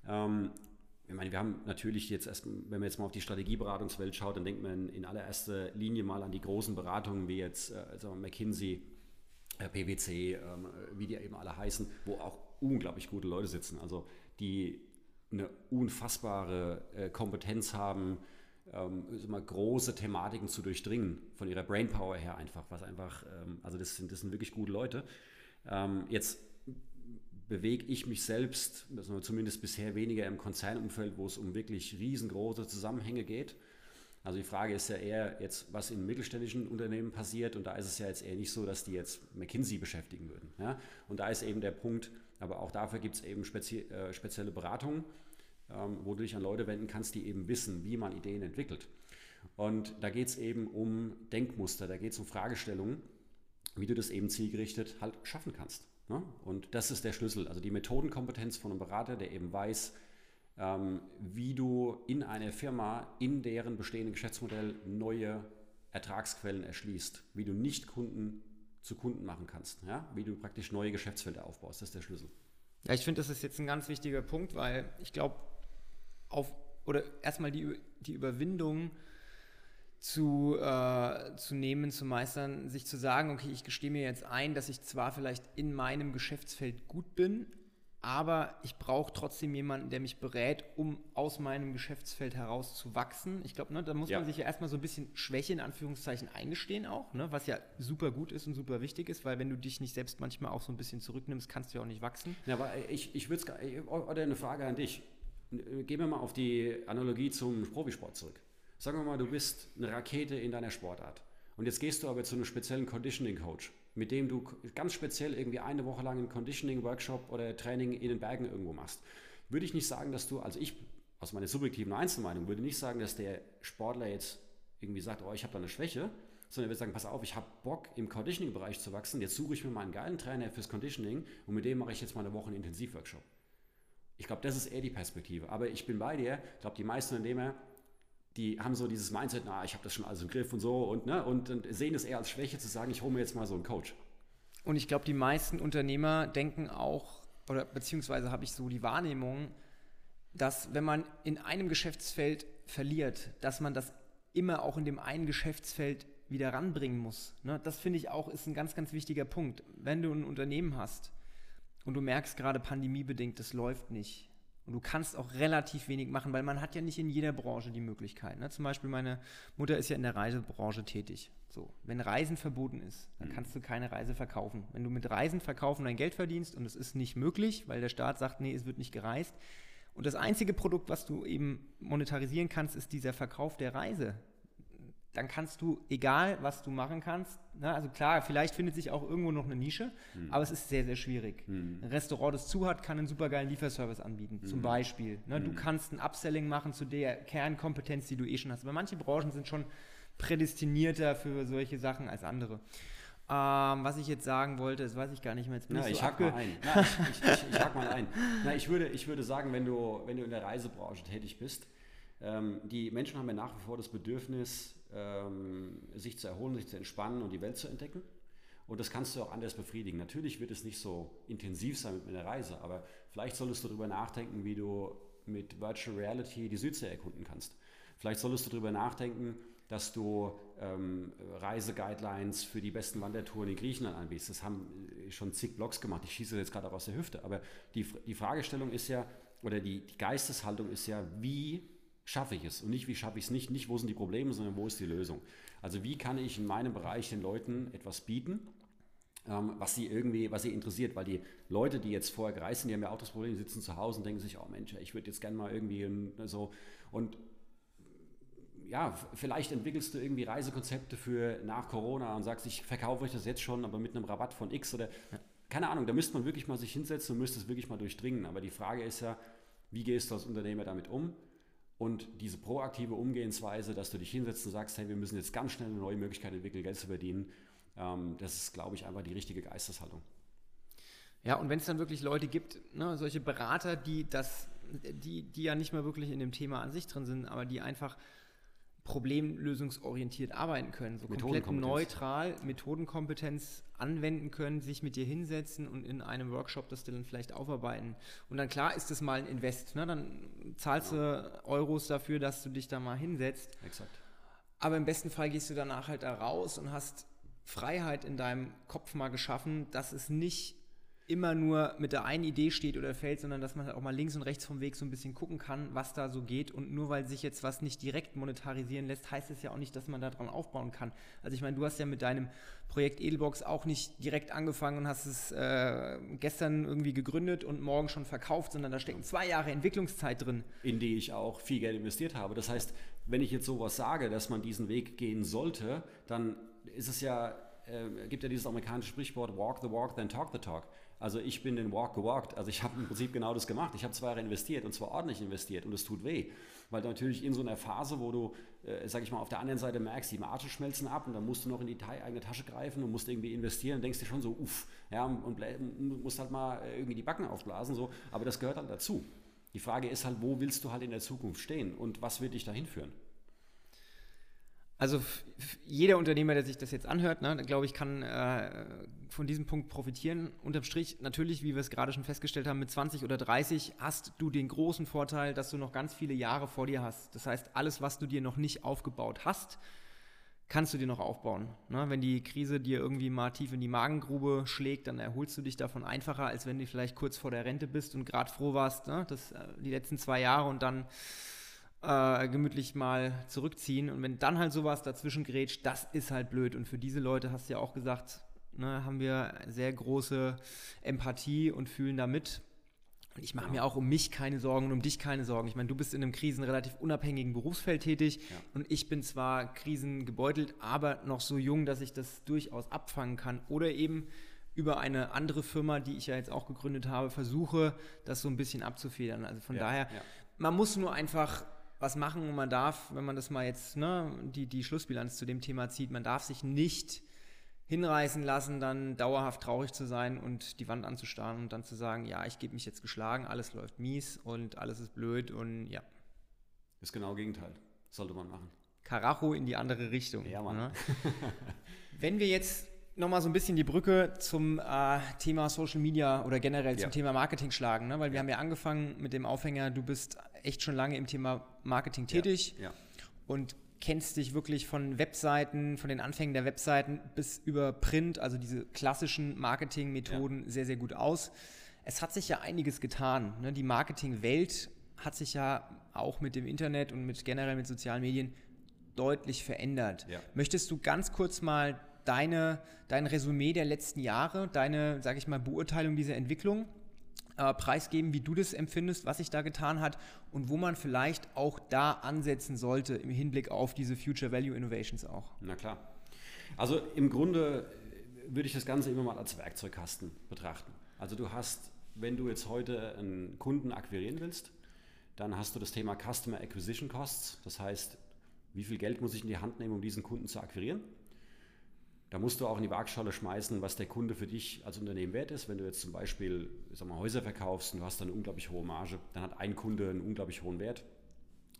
Ähm, ich meine, wir haben natürlich jetzt erst, wenn man jetzt mal auf die Strategieberatungswelt schaut, dann denkt man in allererster Linie mal an die großen Beratungen wie jetzt äh, also McKinsey, äh, PwC, ähm, wie die eben alle heißen, wo auch unglaublich gute Leute sitzen, also die eine unfassbare äh, Kompetenz haben, ähm, mal große Thematiken zu durchdringen, von ihrer Brainpower her einfach, was einfach, ähm, also das sind, das sind wirklich gute Leute. Ähm, jetzt bewege ich mich selbst, also zumindest bisher weniger im Konzernumfeld, wo es um wirklich riesengroße Zusammenhänge geht. Also die Frage ist ja eher jetzt, was in mittelständischen Unternehmen passiert und da ist es ja jetzt eher nicht so, dass die jetzt McKinsey beschäftigen würden. Ja? Und da ist eben der Punkt, aber auch dafür gibt es eben spezie äh, spezielle Beratungen, ähm, wo du dich an Leute wenden kannst, die eben wissen, wie man Ideen entwickelt. Und da geht es eben um Denkmuster, da geht es um Fragestellungen, wie du das eben zielgerichtet halt schaffen kannst. Ne? Und das ist der Schlüssel, also die Methodenkompetenz von einem Berater, der eben weiß, ähm, wie du in einer Firma, in deren bestehenden Geschäftsmodell neue Ertragsquellen erschließt, wie du nicht Kunden zu Kunden machen kannst, ja? wie du praktisch neue Geschäftsfelder aufbaust. Das ist der Schlüssel. Ja, ich finde, das ist jetzt ein ganz wichtiger Punkt, weil ich glaube, auf oder erstmal die, die Überwindung zu, äh, zu nehmen, zu meistern, sich zu sagen, okay, ich gestehe mir jetzt ein, dass ich zwar vielleicht in meinem Geschäftsfeld gut bin, aber ich brauche trotzdem jemanden, der mich berät, um aus meinem Geschäftsfeld heraus zu wachsen. Ich glaube, ne, da muss ja. man sich ja erstmal so ein bisschen Schwäche in Anführungszeichen eingestehen auch, ne, was ja super gut ist und super wichtig ist, weil wenn du dich nicht selbst manchmal auch so ein bisschen zurücknimmst, kannst du ja auch nicht wachsen. Ja, aber ich, ich würde es, oder eine Frage an dich. Gehen wir mal auf die Analogie zum Profisport zurück. Sagen wir mal, du bist eine Rakete in deiner Sportart. Und jetzt gehst du aber zu einem speziellen Conditioning-Coach, mit dem du ganz speziell irgendwie eine Woche lang einen Conditioning-Workshop oder Training in den Bergen irgendwo machst. Würde ich nicht sagen, dass du, also ich aus meiner subjektiven Einzelmeinung, würde nicht sagen, dass der Sportler jetzt irgendwie sagt, oh, ich habe da eine Schwäche, sondern er würde sagen, pass auf, ich habe Bock im Conditioning-Bereich zu wachsen, jetzt suche ich mir mal einen geilen Trainer fürs Conditioning und mit dem mache ich jetzt mal eine Woche einen Intensivworkshop. Ich glaube, das ist eher die Perspektive. Aber ich bin bei dir, ich glaube, die meisten Unternehmer die haben so dieses Mindset, na, ich habe das schon alles im Griff und so und, ne, und, und sehen es eher als Schwäche zu sagen, ich hole mir jetzt mal so einen Coach. Und ich glaube, die meisten Unternehmer denken auch, oder beziehungsweise habe ich so die Wahrnehmung, dass wenn man in einem Geschäftsfeld verliert, dass man das immer auch in dem einen Geschäftsfeld wieder ranbringen muss. Ne? Das finde ich auch ist ein ganz, ganz wichtiger Punkt. Wenn du ein Unternehmen hast und du merkst gerade pandemiebedingt, das läuft nicht, und du kannst auch relativ wenig machen, weil man hat ja nicht in jeder Branche die Möglichkeit. Ne? Zum Beispiel meine Mutter ist ja in der Reisebranche tätig. So, wenn Reisen verboten ist, dann mhm. kannst du keine Reise verkaufen. Wenn du mit Reisen verkaufen dein Geld verdienst und es ist nicht möglich, weil der Staat sagt, nee, es wird nicht gereist. Und das einzige Produkt, was du eben monetarisieren kannst, ist dieser Verkauf der Reise dann kannst du, egal was du machen kannst, ne, also klar, vielleicht findet sich auch irgendwo noch eine Nische, mhm. aber es ist sehr, sehr schwierig. Mhm. Ein Restaurant, das zu hat, kann einen supergeilen Lieferservice anbieten, mhm. zum Beispiel. Ne, du hm. kannst ein Upselling machen zu der Kernkompetenz, die du eh schon hast. Aber manche Branchen sind schon prädestinierter für solche Sachen als andere. Ähm, was ich jetzt sagen wollte, das weiß ich gar nicht mehr. Jetzt bin Na, ich, so hack mal ein. Na, ich, ich, ich, ich hack mal ein. Na, ich, würde, ich würde sagen, wenn du, wenn du in der Reisebranche tätig bist, ähm, die Menschen haben ja nach wie vor das Bedürfnis, ähm, sich zu erholen, sich zu entspannen und die Welt zu entdecken. Und das kannst du auch anders befriedigen. Natürlich wird es nicht so intensiv sein mit einer Reise, aber vielleicht solltest du darüber nachdenken, wie du mit Virtual Reality die Südsee erkunden kannst. Vielleicht solltest du darüber nachdenken, dass du ähm, Reiseguidelines für die besten Wandertouren in Griechenland anbietest. Das haben schon zig Blogs gemacht. Ich schieße jetzt gerade auch aus der Hüfte. Aber die, die Fragestellung ist ja, oder die, die Geisteshaltung ist ja, wie schaffe ich es und nicht, wie schaffe ich es nicht, nicht, wo sind die Probleme, sondern wo ist die Lösung. Also wie kann ich in meinem Bereich den Leuten etwas bieten, ähm, was sie irgendwie, was sie interessiert, weil die Leute, die jetzt vorher gereist sind, die haben ja auch das Problem, die sitzen zu Hause und denken sich, oh Mensch, ich würde jetzt gerne mal irgendwie so und ja, vielleicht entwickelst du irgendwie Reisekonzepte für nach Corona und sagst, ich verkaufe euch das jetzt schon, aber mit einem Rabatt von X oder keine Ahnung, da müsste man wirklich mal sich hinsetzen und müsste es wirklich mal durchdringen. Aber die Frage ist ja, wie gehst du als Unternehmer damit um? Und diese proaktive Umgehensweise, dass du dich hinsetzt und sagst, hey, wir müssen jetzt ganz schnell eine neue Möglichkeit entwickeln, Geld zu verdienen, ähm, das ist, glaube ich, einfach die richtige Geisteshaltung. Ja, und wenn es dann wirklich Leute gibt, ne, solche Berater, die das, die, die ja nicht mehr wirklich in dem Thema an sich drin sind, aber die einfach problemlösungsorientiert arbeiten können, so komplett neutral Methodenkompetenz anwenden können, sich mit dir hinsetzen und in einem Workshop das dann vielleicht aufarbeiten. Und dann klar ist es mal ein Invest, ne? dann zahlst ja. du Euros dafür, dass du dich da mal hinsetzt. Exakt. Aber im besten Fall gehst du danach halt da raus und hast Freiheit in deinem Kopf mal geschaffen, dass es nicht immer nur mit der einen Idee steht oder fällt, sondern dass man halt auch mal links und rechts vom Weg so ein bisschen gucken kann, was da so geht. Und nur weil sich jetzt was nicht direkt monetarisieren lässt, heißt es ja auch nicht, dass man daran aufbauen kann. Also ich meine, du hast ja mit deinem Projekt Edelbox auch nicht direkt angefangen und hast es äh, gestern irgendwie gegründet und morgen schon verkauft, sondern da stecken zwei Jahre Entwicklungszeit drin. In die ich auch viel Geld investiert habe. Das heißt, wenn ich jetzt sowas sage, dass man diesen Weg gehen sollte, dann ist es ja, äh, gibt ja dieses amerikanische Sprichwort, walk the walk, then talk the talk. Also ich bin den Walk gewalkt. Also ich habe im Prinzip genau das gemacht. Ich habe zwei Jahre investiert und zwar ordentlich investiert und es tut weh. Weil natürlich in so einer Phase, wo du, äh, sag ich mal, auf der anderen Seite merkst, die Marge schmelzen ab und dann musst du noch in die eigene Tasche greifen und musst irgendwie investieren und denkst dir schon so, uff, ja, und, und musst halt mal äh, irgendwie die Backen aufblasen, so. Aber das gehört halt dazu. Die Frage ist halt, wo willst du halt in der Zukunft stehen und was wird dich dahin führen? Also jeder Unternehmer, der sich das jetzt anhört, ne, glaube ich, kann äh, von diesem Punkt profitieren. Unterm Strich, natürlich, wie wir es gerade schon festgestellt haben, mit 20 oder 30 hast du den großen Vorteil, dass du noch ganz viele Jahre vor dir hast. Das heißt, alles, was du dir noch nicht aufgebaut hast, kannst du dir noch aufbauen. Ne? Wenn die Krise dir irgendwie mal tief in die Magengrube schlägt, dann erholst du dich davon einfacher, als wenn du vielleicht kurz vor der Rente bist und gerade froh warst, ne? das, äh, die letzten zwei Jahre und dann äh, gemütlich mal zurückziehen. Und wenn dann halt sowas dazwischen grätscht, das ist halt blöd. Und für diese Leute hast du ja auch gesagt, ne, haben wir sehr große Empathie und fühlen da mit. Und ich mache ja. mir auch um mich keine Sorgen und um dich keine Sorgen. Ich meine, du bist in einem krisenrelativ unabhängigen Berufsfeld tätig ja. und ich bin zwar krisengebeutelt, aber noch so jung, dass ich das durchaus abfangen kann. Oder eben über eine andere Firma, die ich ja jetzt auch gegründet habe, versuche, das so ein bisschen abzufedern. Also von ja, daher, man muss nur einfach was machen und man darf, wenn man das mal jetzt, ne, die, die Schlussbilanz zu dem Thema zieht, man darf sich nicht hinreißen lassen, dann dauerhaft traurig zu sein und die Wand anzustarren und dann zu sagen, ja, ich gebe mich jetzt geschlagen, alles läuft mies und alles ist blöd und ja. Ist genau Gegenteil. Sollte man machen. Karacho in die andere Richtung. Ja, Mann. Ne? Wenn wir jetzt nochmal so ein bisschen die Brücke zum äh, Thema Social Media oder generell zum ja. Thema Marketing schlagen, ne? weil wir ja. haben ja angefangen mit dem Aufhänger, du bist echt schon lange im Thema Marketing tätig. Ja. Und kennst dich wirklich von Webseiten, von den Anfängen der Webseiten bis über Print, also diese klassischen Marketingmethoden, sehr, sehr gut aus. Es hat sich ja einiges getan. Ne? Die Marketingwelt hat sich ja auch mit dem Internet und mit generell mit sozialen Medien deutlich verändert. Möchtest du ganz kurz mal deine, dein Resümee der letzten Jahre, deine, sage ich mal, Beurteilung dieser Entwicklung äh, preisgeben, wie du das empfindest, was sich da getan hat und wo man vielleicht auch da ansetzen sollte im Hinblick auf diese Future Value Innovations auch? Na klar. Also im Grunde würde ich das Ganze immer mal als Werkzeugkasten betrachten. Also du hast, wenn du jetzt heute einen Kunden akquirieren willst, dann hast du das Thema Customer Acquisition Costs. Das heißt, wie viel Geld muss ich in die Hand nehmen, um diesen Kunden zu akquirieren? Da musst du auch in die Waagschale schmeißen, was der Kunde für dich als Unternehmen wert ist. Wenn du jetzt zum Beispiel sag mal, Häuser verkaufst und du hast dann eine unglaublich hohe Marge, dann hat ein Kunde einen unglaublich hohen Wert.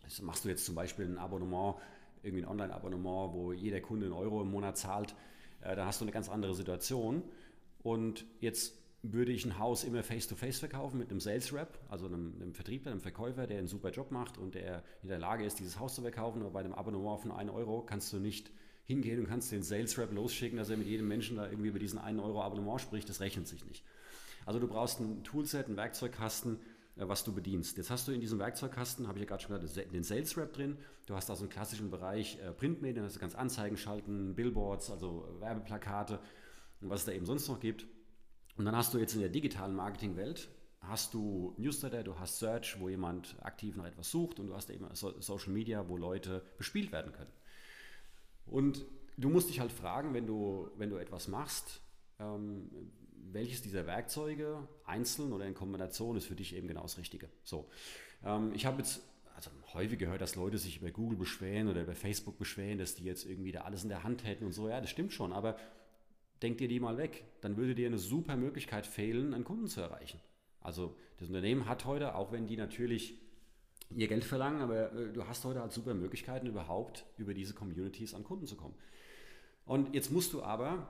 Das machst du jetzt zum Beispiel ein Abonnement, irgendwie ein Online-Abonnement, wo jeder Kunde einen Euro im Monat zahlt, äh, dann hast du eine ganz andere Situation. Und jetzt würde ich ein Haus immer face-to-face -face verkaufen mit einem Sales Rep, also einem, einem, Vertriebler, einem Verkäufer, der einen super Job macht und der in der Lage ist, dieses Haus zu verkaufen. Aber bei einem Abonnement von 1 Euro kannst du nicht hingehen und kannst den Sales Rep losschicken, dass er mit jedem Menschen da irgendwie über diesen 1 Euro Abonnement spricht, das rechnet sich nicht. Also du brauchst ein Toolset, einen Werkzeugkasten, äh, was du bedienst. Jetzt hast du in diesem Werkzeugkasten, habe ich ja gerade schon gesagt, den Sales Rep drin. Du hast also einen klassischen Bereich äh, Printmedien, also ganz Anzeigen schalten, Billboards, also Werbeplakate und was es da eben sonst noch gibt. Und dann hast du jetzt in der digitalen Marketingwelt hast du Newsletter, du hast Search, wo jemand aktiv nach etwas sucht und du hast eben Social Media, wo Leute bespielt werden können. Und du musst dich halt fragen, wenn du, wenn du etwas machst, ähm, welches dieser Werkzeuge einzeln oder in Kombination ist für dich eben genau das Richtige. So, ähm, ich habe jetzt also häufig gehört, dass Leute sich über Google beschweren oder über Facebook beschweren, dass die jetzt irgendwie da alles in der Hand hätten und so. Ja, das stimmt schon, aber denk dir die mal weg. Dann würde dir eine super Möglichkeit fehlen, einen Kunden zu erreichen. Also das Unternehmen hat heute, auch wenn die natürlich ihr Geld verlangen, aber äh, du hast heute halt super Möglichkeiten, überhaupt über diese Communities an Kunden zu kommen. Und jetzt musst du aber,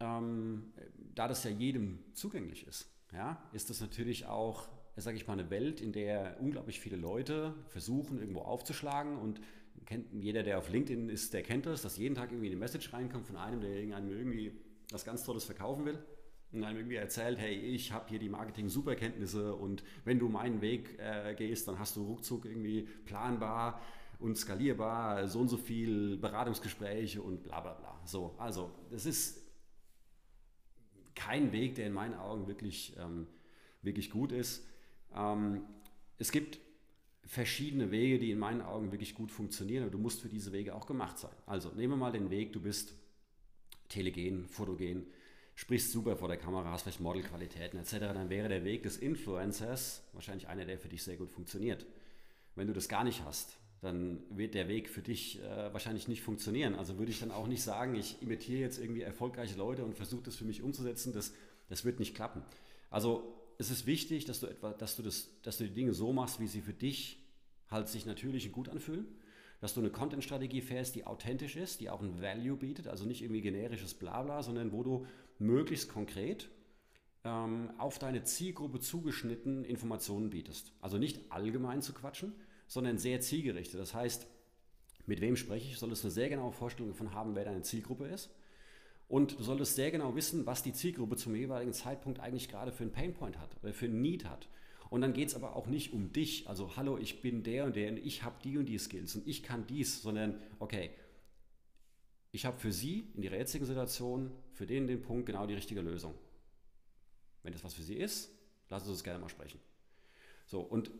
ähm, da das ja jedem zugänglich ist, ja, ist das natürlich auch, sage ich mal, eine Welt, in der unglaublich viele Leute versuchen, irgendwo aufzuschlagen und kennt, jeder, der auf LinkedIn ist, der kennt das, dass jeden Tag irgendwie eine Message reinkommt von einem, der irgendeinem irgendwie was ganz Tolles verkaufen will und einem irgendwie erzählt, hey, ich habe hier die Marketing-Superkenntnisse und wenn du meinen Weg äh, gehst, dann hast du ruckzuck irgendwie planbar und skalierbar so und so viel Beratungsgespräche und bla bla bla. So, also das ist kein Weg, der in meinen Augen wirklich, ähm, wirklich gut ist. Ähm, es gibt verschiedene Wege, die in meinen Augen wirklich gut funktionieren, aber du musst für diese Wege auch gemacht sein. Also nehmen wir mal den Weg, du bist telegen, fotogen, sprichst super vor der Kamera, hast vielleicht Modelqualitäten etc., dann wäre der Weg des Influencers wahrscheinlich einer, der für dich sehr gut funktioniert. Wenn du das gar nicht hast, dann wird der Weg für dich äh, wahrscheinlich nicht funktionieren. Also würde ich dann auch nicht sagen, ich imitiere jetzt irgendwie erfolgreiche Leute und versuche das für mich umzusetzen, das, das wird nicht klappen. Also es ist wichtig, dass du, etwa, dass, du das, dass du die Dinge so machst, wie sie für dich halt sich natürlich und gut anfühlen dass du eine Content-Strategie fährst, die authentisch ist, die auch ein Value bietet, also nicht irgendwie generisches Blabla, sondern wo du möglichst konkret ähm, auf deine Zielgruppe zugeschnitten Informationen bietest. Also nicht allgemein zu quatschen, sondern sehr zielgerichtet. Das heißt, mit wem spreche ich, solltest eine sehr genaue Vorstellung davon haben, wer deine Zielgruppe ist. Und du solltest sehr genau wissen, was die Zielgruppe zum jeweiligen Zeitpunkt eigentlich gerade für einen Painpoint hat oder für einen Need hat. Und dann geht es aber auch nicht um dich, also hallo, ich bin der und der und ich habe die und die Skills und ich kann dies, sondern okay, ich habe für Sie in Ihrer jetzigen Situation, für den den Punkt genau die richtige Lösung. Wenn das was für Sie ist, lassen Sie uns gerne mal sprechen. So, und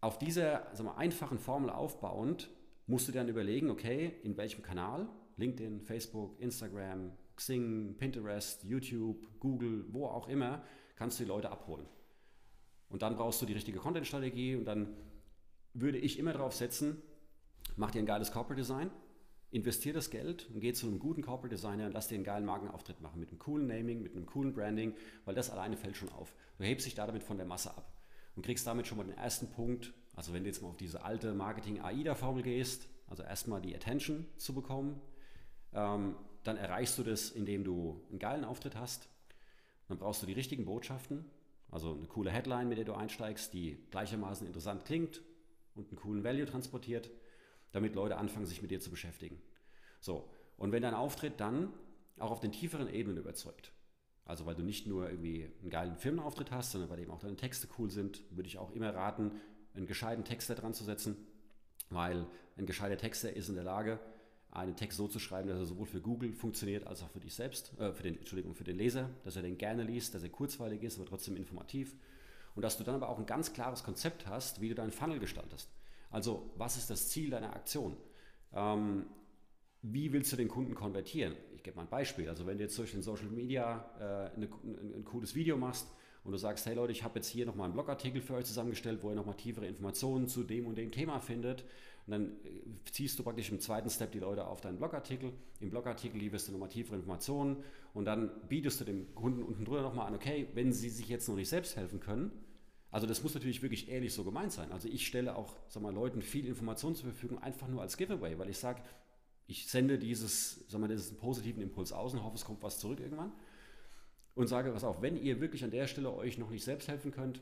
auf dieser sagen wir, einfachen Formel aufbauend musst du dann überlegen, okay, in welchem Kanal, LinkedIn, Facebook, Instagram, Xing, Pinterest, YouTube, Google, wo auch immer, kannst du die Leute abholen. Und dann brauchst du die richtige Content-Strategie und dann würde ich immer darauf setzen, mach dir ein geiles Corporate Design, investier das Geld und geh zu einem guten Corporate Designer und lass dir einen geilen Markenauftritt machen mit einem coolen Naming, mit einem coolen Branding, weil das alleine fällt schon auf. Du hebst dich damit von der Masse ab und kriegst damit schon mal den ersten Punkt. Also wenn du jetzt mal auf diese alte Marketing-AIDA-Formel gehst, also erstmal die Attention zu bekommen, ähm, dann erreichst du das, indem du einen geilen Auftritt hast. Dann brauchst du die richtigen Botschaften, also eine coole Headline, mit der du einsteigst, die gleichermaßen interessant klingt und einen coolen Value transportiert. Damit Leute anfangen, sich mit dir zu beschäftigen. So, und wenn dein Auftritt dann auch auf den tieferen Ebenen überzeugt, also weil du nicht nur irgendwie einen geilen Firmenauftritt hast, sondern weil eben auch deine Texte cool sind, würde ich auch immer raten, einen gescheiten Texter dran zu setzen, weil ein gescheiter Texter ist in der Lage, einen Text so zu schreiben, dass er sowohl für Google funktioniert als auch für dich selbst, äh, für den, Entschuldigung, für den Leser, dass er den gerne liest, dass er kurzweilig ist, aber trotzdem informativ. Und dass du dann aber auch ein ganz klares Konzept hast, wie du deinen Funnel gestaltest. Also, was ist das Ziel deiner Aktion? Ähm, wie willst du den Kunden konvertieren? Ich gebe mal ein Beispiel. Also, wenn du jetzt durch den Social Media äh, eine, ein, ein cooles Video machst, und du sagst, hey Leute, ich habe jetzt hier nochmal einen Blogartikel für euch zusammengestellt, wo ihr nochmal tiefere Informationen zu dem und dem Thema findet. Und dann äh, ziehst du praktisch im zweiten Step die Leute auf deinen Blogartikel. Im Blogartikel lieferst du nochmal tiefere Informationen und dann bietest du dem Kunden unten drunter nochmal an, okay, wenn sie sich jetzt noch nicht selbst helfen können, also das muss natürlich wirklich ehrlich so gemeint sein. Also ich stelle auch sag mal, Leuten viel Information zur Verfügung, einfach nur als Giveaway, weil ich sage, ich sende dieses, sag mal, diesen positiven Impuls aus und hoffe, es kommt was zurück irgendwann. Und sage, was auch, wenn ihr wirklich an der Stelle euch noch nicht selbst helfen könnt,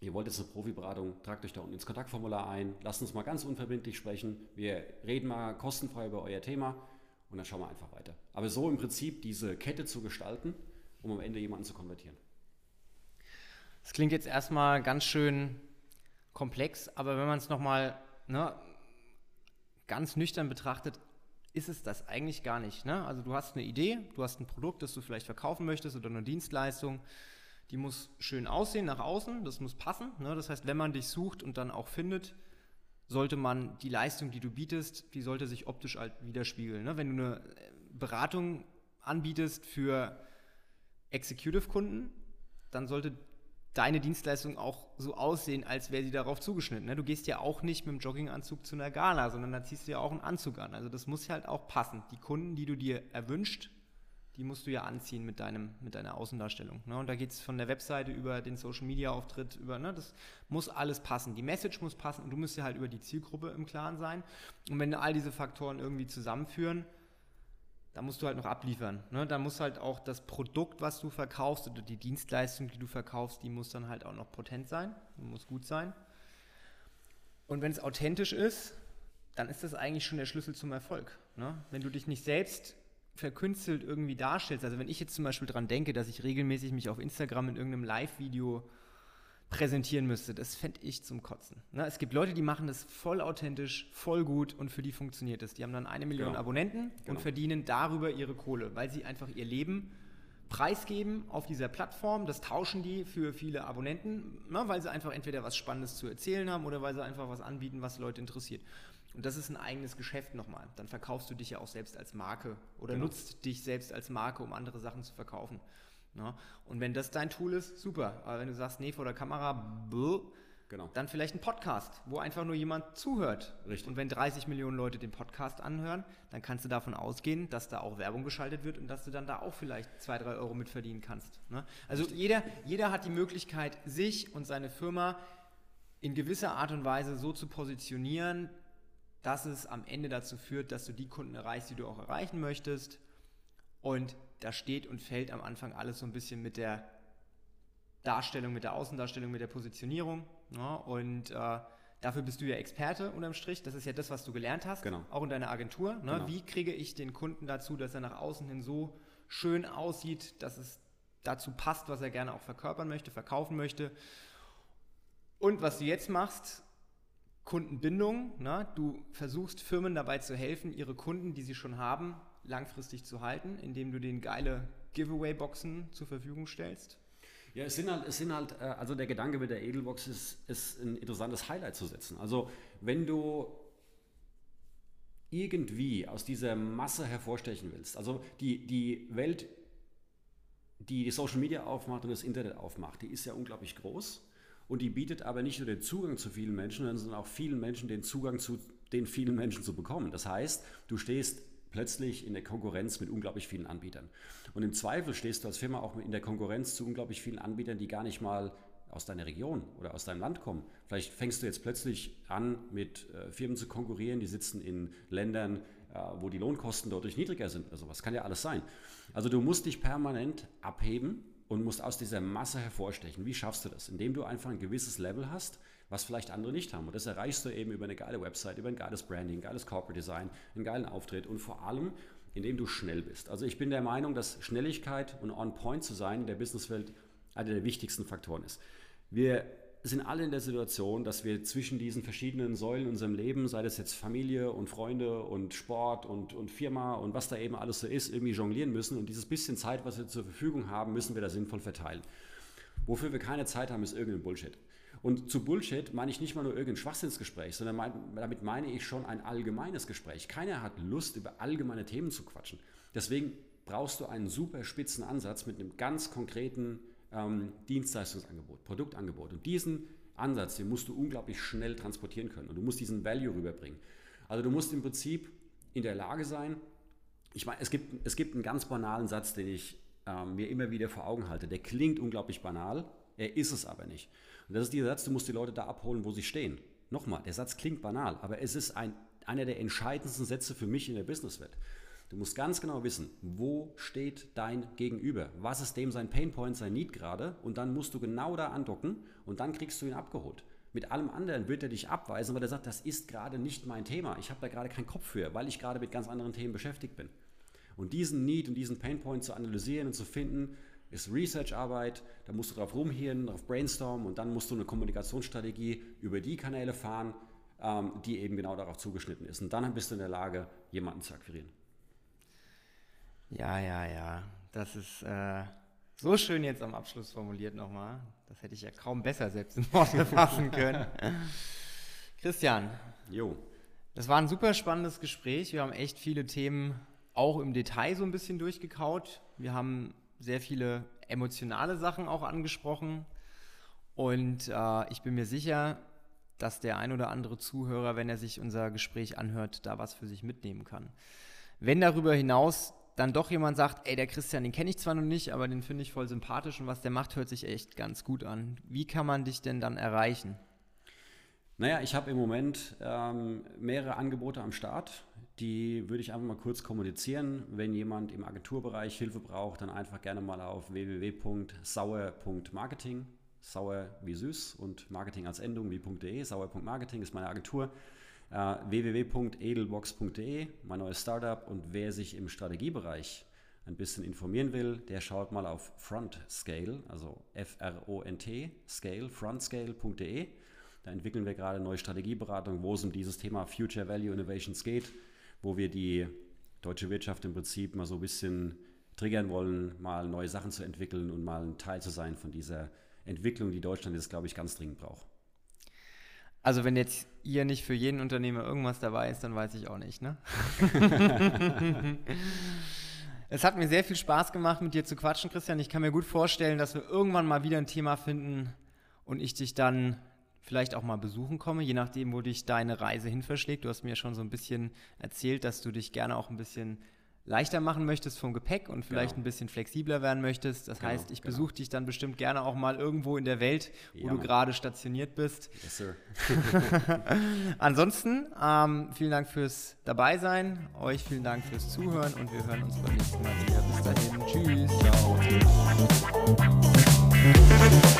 ihr wollt jetzt eine Profiberatung, tragt euch da unten ins Kontaktformular ein, lasst uns mal ganz unverbindlich sprechen, wir reden mal kostenfrei über euer Thema und dann schauen wir einfach weiter. Aber so im Prinzip diese Kette zu gestalten, um am Ende jemanden zu konvertieren. Das klingt jetzt erstmal ganz schön komplex, aber wenn man es nochmal ne, ganz nüchtern betrachtet, ist es das eigentlich gar nicht. Ne? Also du hast eine Idee, du hast ein Produkt, das du vielleicht verkaufen möchtest oder eine Dienstleistung die muss schön aussehen nach außen, das muss passen. Ne? Das heißt, wenn man dich sucht und dann auch findet, sollte man die Leistung, die du bietest, die sollte sich optisch halt widerspiegeln. Ne? Wenn du eine äh, Beratung anbietest für Executive-Kunden, dann sollte deine Dienstleistung auch so aussehen, als wäre sie darauf zugeschnitten. Ne? Du gehst ja auch nicht mit dem Jogginganzug zu einer Gala, sondern da ziehst du ja auch einen Anzug an. Also das muss halt auch passen. Die Kunden, die du dir erwünscht, die musst du ja anziehen mit, deinem, mit deiner Außendarstellung. Ne? Und da geht es von der Webseite über den Social-Media-Auftritt, über, ne? das muss alles passen. Die Message muss passen und du musst ja halt über die Zielgruppe im Klaren sein. Und wenn all diese Faktoren irgendwie zusammenführen, dann musst du halt noch abliefern. Ne? Da muss halt auch das Produkt, was du verkaufst oder die Dienstleistung, die du verkaufst, die muss dann halt auch noch potent sein, muss gut sein. Und wenn es authentisch ist, dann ist das eigentlich schon der Schlüssel zum Erfolg. Ne? Wenn du dich nicht selbst verkünstelt irgendwie darstellst. Also wenn ich jetzt zum Beispiel daran denke, dass ich regelmäßig mich auf Instagram in irgendeinem Live-Video präsentieren müsste, das fände ich zum Kotzen. Ne? Es gibt Leute, die machen das voll authentisch, voll gut und für die funktioniert es. Die haben dann eine Million genau. Abonnenten genau. und verdienen darüber ihre Kohle, weil sie einfach ihr Leben preisgeben auf dieser Plattform. Das tauschen die für viele Abonnenten, ne? weil sie einfach entweder was Spannendes zu erzählen haben oder weil sie einfach was anbieten, was Leute interessiert. Und das ist ein eigenes Geschäft nochmal. Dann verkaufst du dich ja auch selbst als Marke oder genau. nutzt dich selbst als Marke, um andere Sachen zu verkaufen. Ne? Und wenn das dein Tool ist, super. Aber wenn du sagst, nee, vor der Kamera, bluh, genau. dann vielleicht ein Podcast, wo einfach nur jemand zuhört. Richtig. Und wenn 30 Millionen Leute den Podcast anhören, dann kannst du davon ausgehen, dass da auch Werbung geschaltet wird und dass du dann da auch vielleicht zwei, drei Euro mitverdienen kannst. Ne? Also jeder, jeder hat die Möglichkeit, sich und seine Firma in gewisser Art und Weise so zu positionieren, dass es am Ende dazu führt, dass du die Kunden erreichst, die du auch erreichen möchtest. Und da steht und fällt am Anfang alles so ein bisschen mit der Darstellung, mit der Außendarstellung, mit der Positionierung. Ja, ne? und äh, dafür bist du ja Experte unterm Strich. Das ist ja das, was du gelernt hast, genau. auch in deiner Agentur. Ne? Genau. Wie kriege ich den Kunden dazu, dass er nach außen hin so schön aussieht, dass es dazu passt, was er gerne auch verkörpern möchte, verkaufen möchte. Und was du jetzt machst, Kundenbindung. Ne? Du versuchst Firmen dabei zu helfen, ihre Kunden, die sie schon haben, langfristig zu halten, indem du denen geile Giveaway-Boxen zur Verfügung stellst. Ja, es sind halt, es sind halt äh, also der Gedanke mit der Edelbox ist, ist ein interessantes Highlight zu setzen. Also wenn du irgendwie aus dieser Masse hervorstechen willst, also die, die Welt, die die Social Media aufmacht und das Internet aufmacht, die ist ja unglaublich groß und die bietet aber nicht nur den Zugang zu vielen Menschen, sondern auch vielen Menschen den Zugang zu den vielen Menschen zu bekommen. Das heißt, du stehst plötzlich in der Konkurrenz mit unglaublich vielen Anbietern. Und im Zweifel stehst du als Firma auch in der Konkurrenz zu unglaublich vielen Anbietern, die gar nicht mal aus deiner Region oder aus deinem Land kommen. Vielleicht fängst du jetzt plötzlich an, mit äh, Firmen zu konkurrieren, die sitzen in Ländern, äh, wo die Lohnkosten deutlich niedriger sind oder sowas. Kann ja alles sein. Also du musst dich permanent abheben und musst aus dieser Masse hervorstechen. Wie schaffst du das? Indem du einfach ein gewisses Level hast, was vielleicht andere nicht haben. Und das erreichst du eben über eine geile Website, über ein geiles Branding, geiles Corporate Design, einen geilen Auftritt und vor allem, indem du schnell bist. Also ich bin der Meinung, dass Schnelligkeit und on point zu sein in der Businesswelt einer der wichtigsten Faktoren ist. Wir sind alle in der Situation, dass wir zwischen diesen verschiedenen Säulen in unserem Leben, sei das jetzt Familie und Freunde und Sport und, und Firma und was da eben alles so ist, irgendwie jonglieren müssen. Und dieses bisschen Zeit, was wir zur Verfügung haben, müssen wir da sinnvoll verteilen. Wofür wir keine Zeit haben, ist irgendein Bullshit. Und zu Bullshit meine ich nicht mal nur irgendein Schwachsinnsgespräch, sondern mein, damit meine ich schon ein allgemeines Gespräch. Keiner hat Lust, über allgemeine Themen zu quatschen. Deswegen brauchst du einen super spitzen Ansatz mit einem ganz konkreten ähm, Dienstleistungsangebot, Produktangebot. Und diesen Ansatz, den musst du unglaublich schnell transportieren können und du musst diesen Value rüberbringen. Also du musst im Prinzip in der Lage sein, ich meine, es gibt, es gibt einen ganz banalen Satz, den ich ähm, mir immer wieder vor Augen halte. Der klingt unglaublich banal, er ist es aber nicht. Und das ist dieser Satz, du musst die Leute da abholen, wo sie stehen. Nochmal, der Satz klingt banal, aber es ist ein, einer der entscheidendsten Sätze für mich in der Businesswelt. Du musst ganz genau wissen, wo steht dein Gegenüber? Was ist dem sein Painpoint, sein Need gerade? Und dann musst du genau da andocken und dann kriegst du ihn abgeholt. Mit allem anderen wird er dich abweisen, weil er sagt, das ist gerade nicht mein Thema. Ich habe da gerade keinen Kopf für, weil ich gerade mit ganz anderen Themen beschäftigt bin. Und diesen Need und diesen Painpoint zu analysieren und zu finden, ist Research-Arbeit. Da musst du drauf rumhirnen, drauf brainstormen und dann musst du eine Kommunikationsstrategie über die Kanäle fahren, ähm, die eben genau darauf zugeschnitten ist. Und dann bist du in der Lage, jemanden zu akquirieren. Ja, ja, ja. Das ist äh, so schön jetzt am Abschluss formuliert nochmal. Das hätte ich ja kaum besser selbst in Worte fassen können. Christian. Jo. Das war ein super spannendes Gespräch. Wir haben echt viele Themen auch im Detail so ein bisschen durchgekaut. Wir haben sehr viele emotionale Sachen auch angesprochen. Und äh, ich bin mir sicher, dass der ein oder andere Zuhörer, wenn er sich unser Gespräch anhört, da was für sich mitnehmen kann. Wenn darüber hinaus dann doch jemand sagt, ey, der Christian, den kenne ich zwar noch nicht, aber den finde ich voll sympathisch und was der macht, hört sich echt ganz gut an. Wie kann man dich denn dann erreichen? Naja, ich habe im Moment ähm, mehrere Angebote am Start. Die würde ich einfach mal kurz kommunizieren. Wenn jemand im Agenturbereich Hilfe braucht, dann einfach gerne mal auf www.sauer.marketing. Sauer wie süß und Marketing als Endung wie .de. Sauer.marketing ist meine Agentur. Uh, www.edelbox.de, mein neues Startup. Und wer sich im Strategiebereich ein bisschen informieren will, der schaut mal auf Frontscale, also F-R-O-N-T, Scale, frontscale.de. Da entwickeln wir gerade neue Strategieberatung, wo es um dieses Thema Future Value Innovations geht, wo wir die deutsche Wirtschaft im Prinzip mal so ein bisschen triggern wollen, mal neue Sachen zu entwickeln und mal ein Teil zu sein von dieser Entwicklung, die Deutschland jetzt, glaube ich, ganz dringend braucht. Also wenn jetzt ihr nicht für jeden Unternehmer irgendwas dabei ist, dann weiß ich auch nicht, ne? es hat mir sehr viel Spaß gemacht, mit dir zu quatschen, Christian. Ich kann mir gut vorstellen, dass wir irgendwann mal wieder ein Thema finden und ich dich dann vielleicht auch mal besuchen komme, je nachdem, wo dich deine Reise hin verschlägt. Du hast mir schon so ein bisschen erzählt, dass du dich gerne auch ein bisschen leichter machen möchtest vom Gepäck und vielleicht genau. ein bisschen flexibler werden möchtest. Das genau, heißt, ich genau. besuche dich dann bestimmt gerne auch mal irgendwo in der Welt, wo ja, du gerade stationiert bist. Yes, sir. Ansonsten, ähm, vielen Dank fürs Dabeisein, euch vielen Dank fürs Zuhören und wir hören uns beim nächsten Mal wieder. Bis dahin, tschüss. Ciao.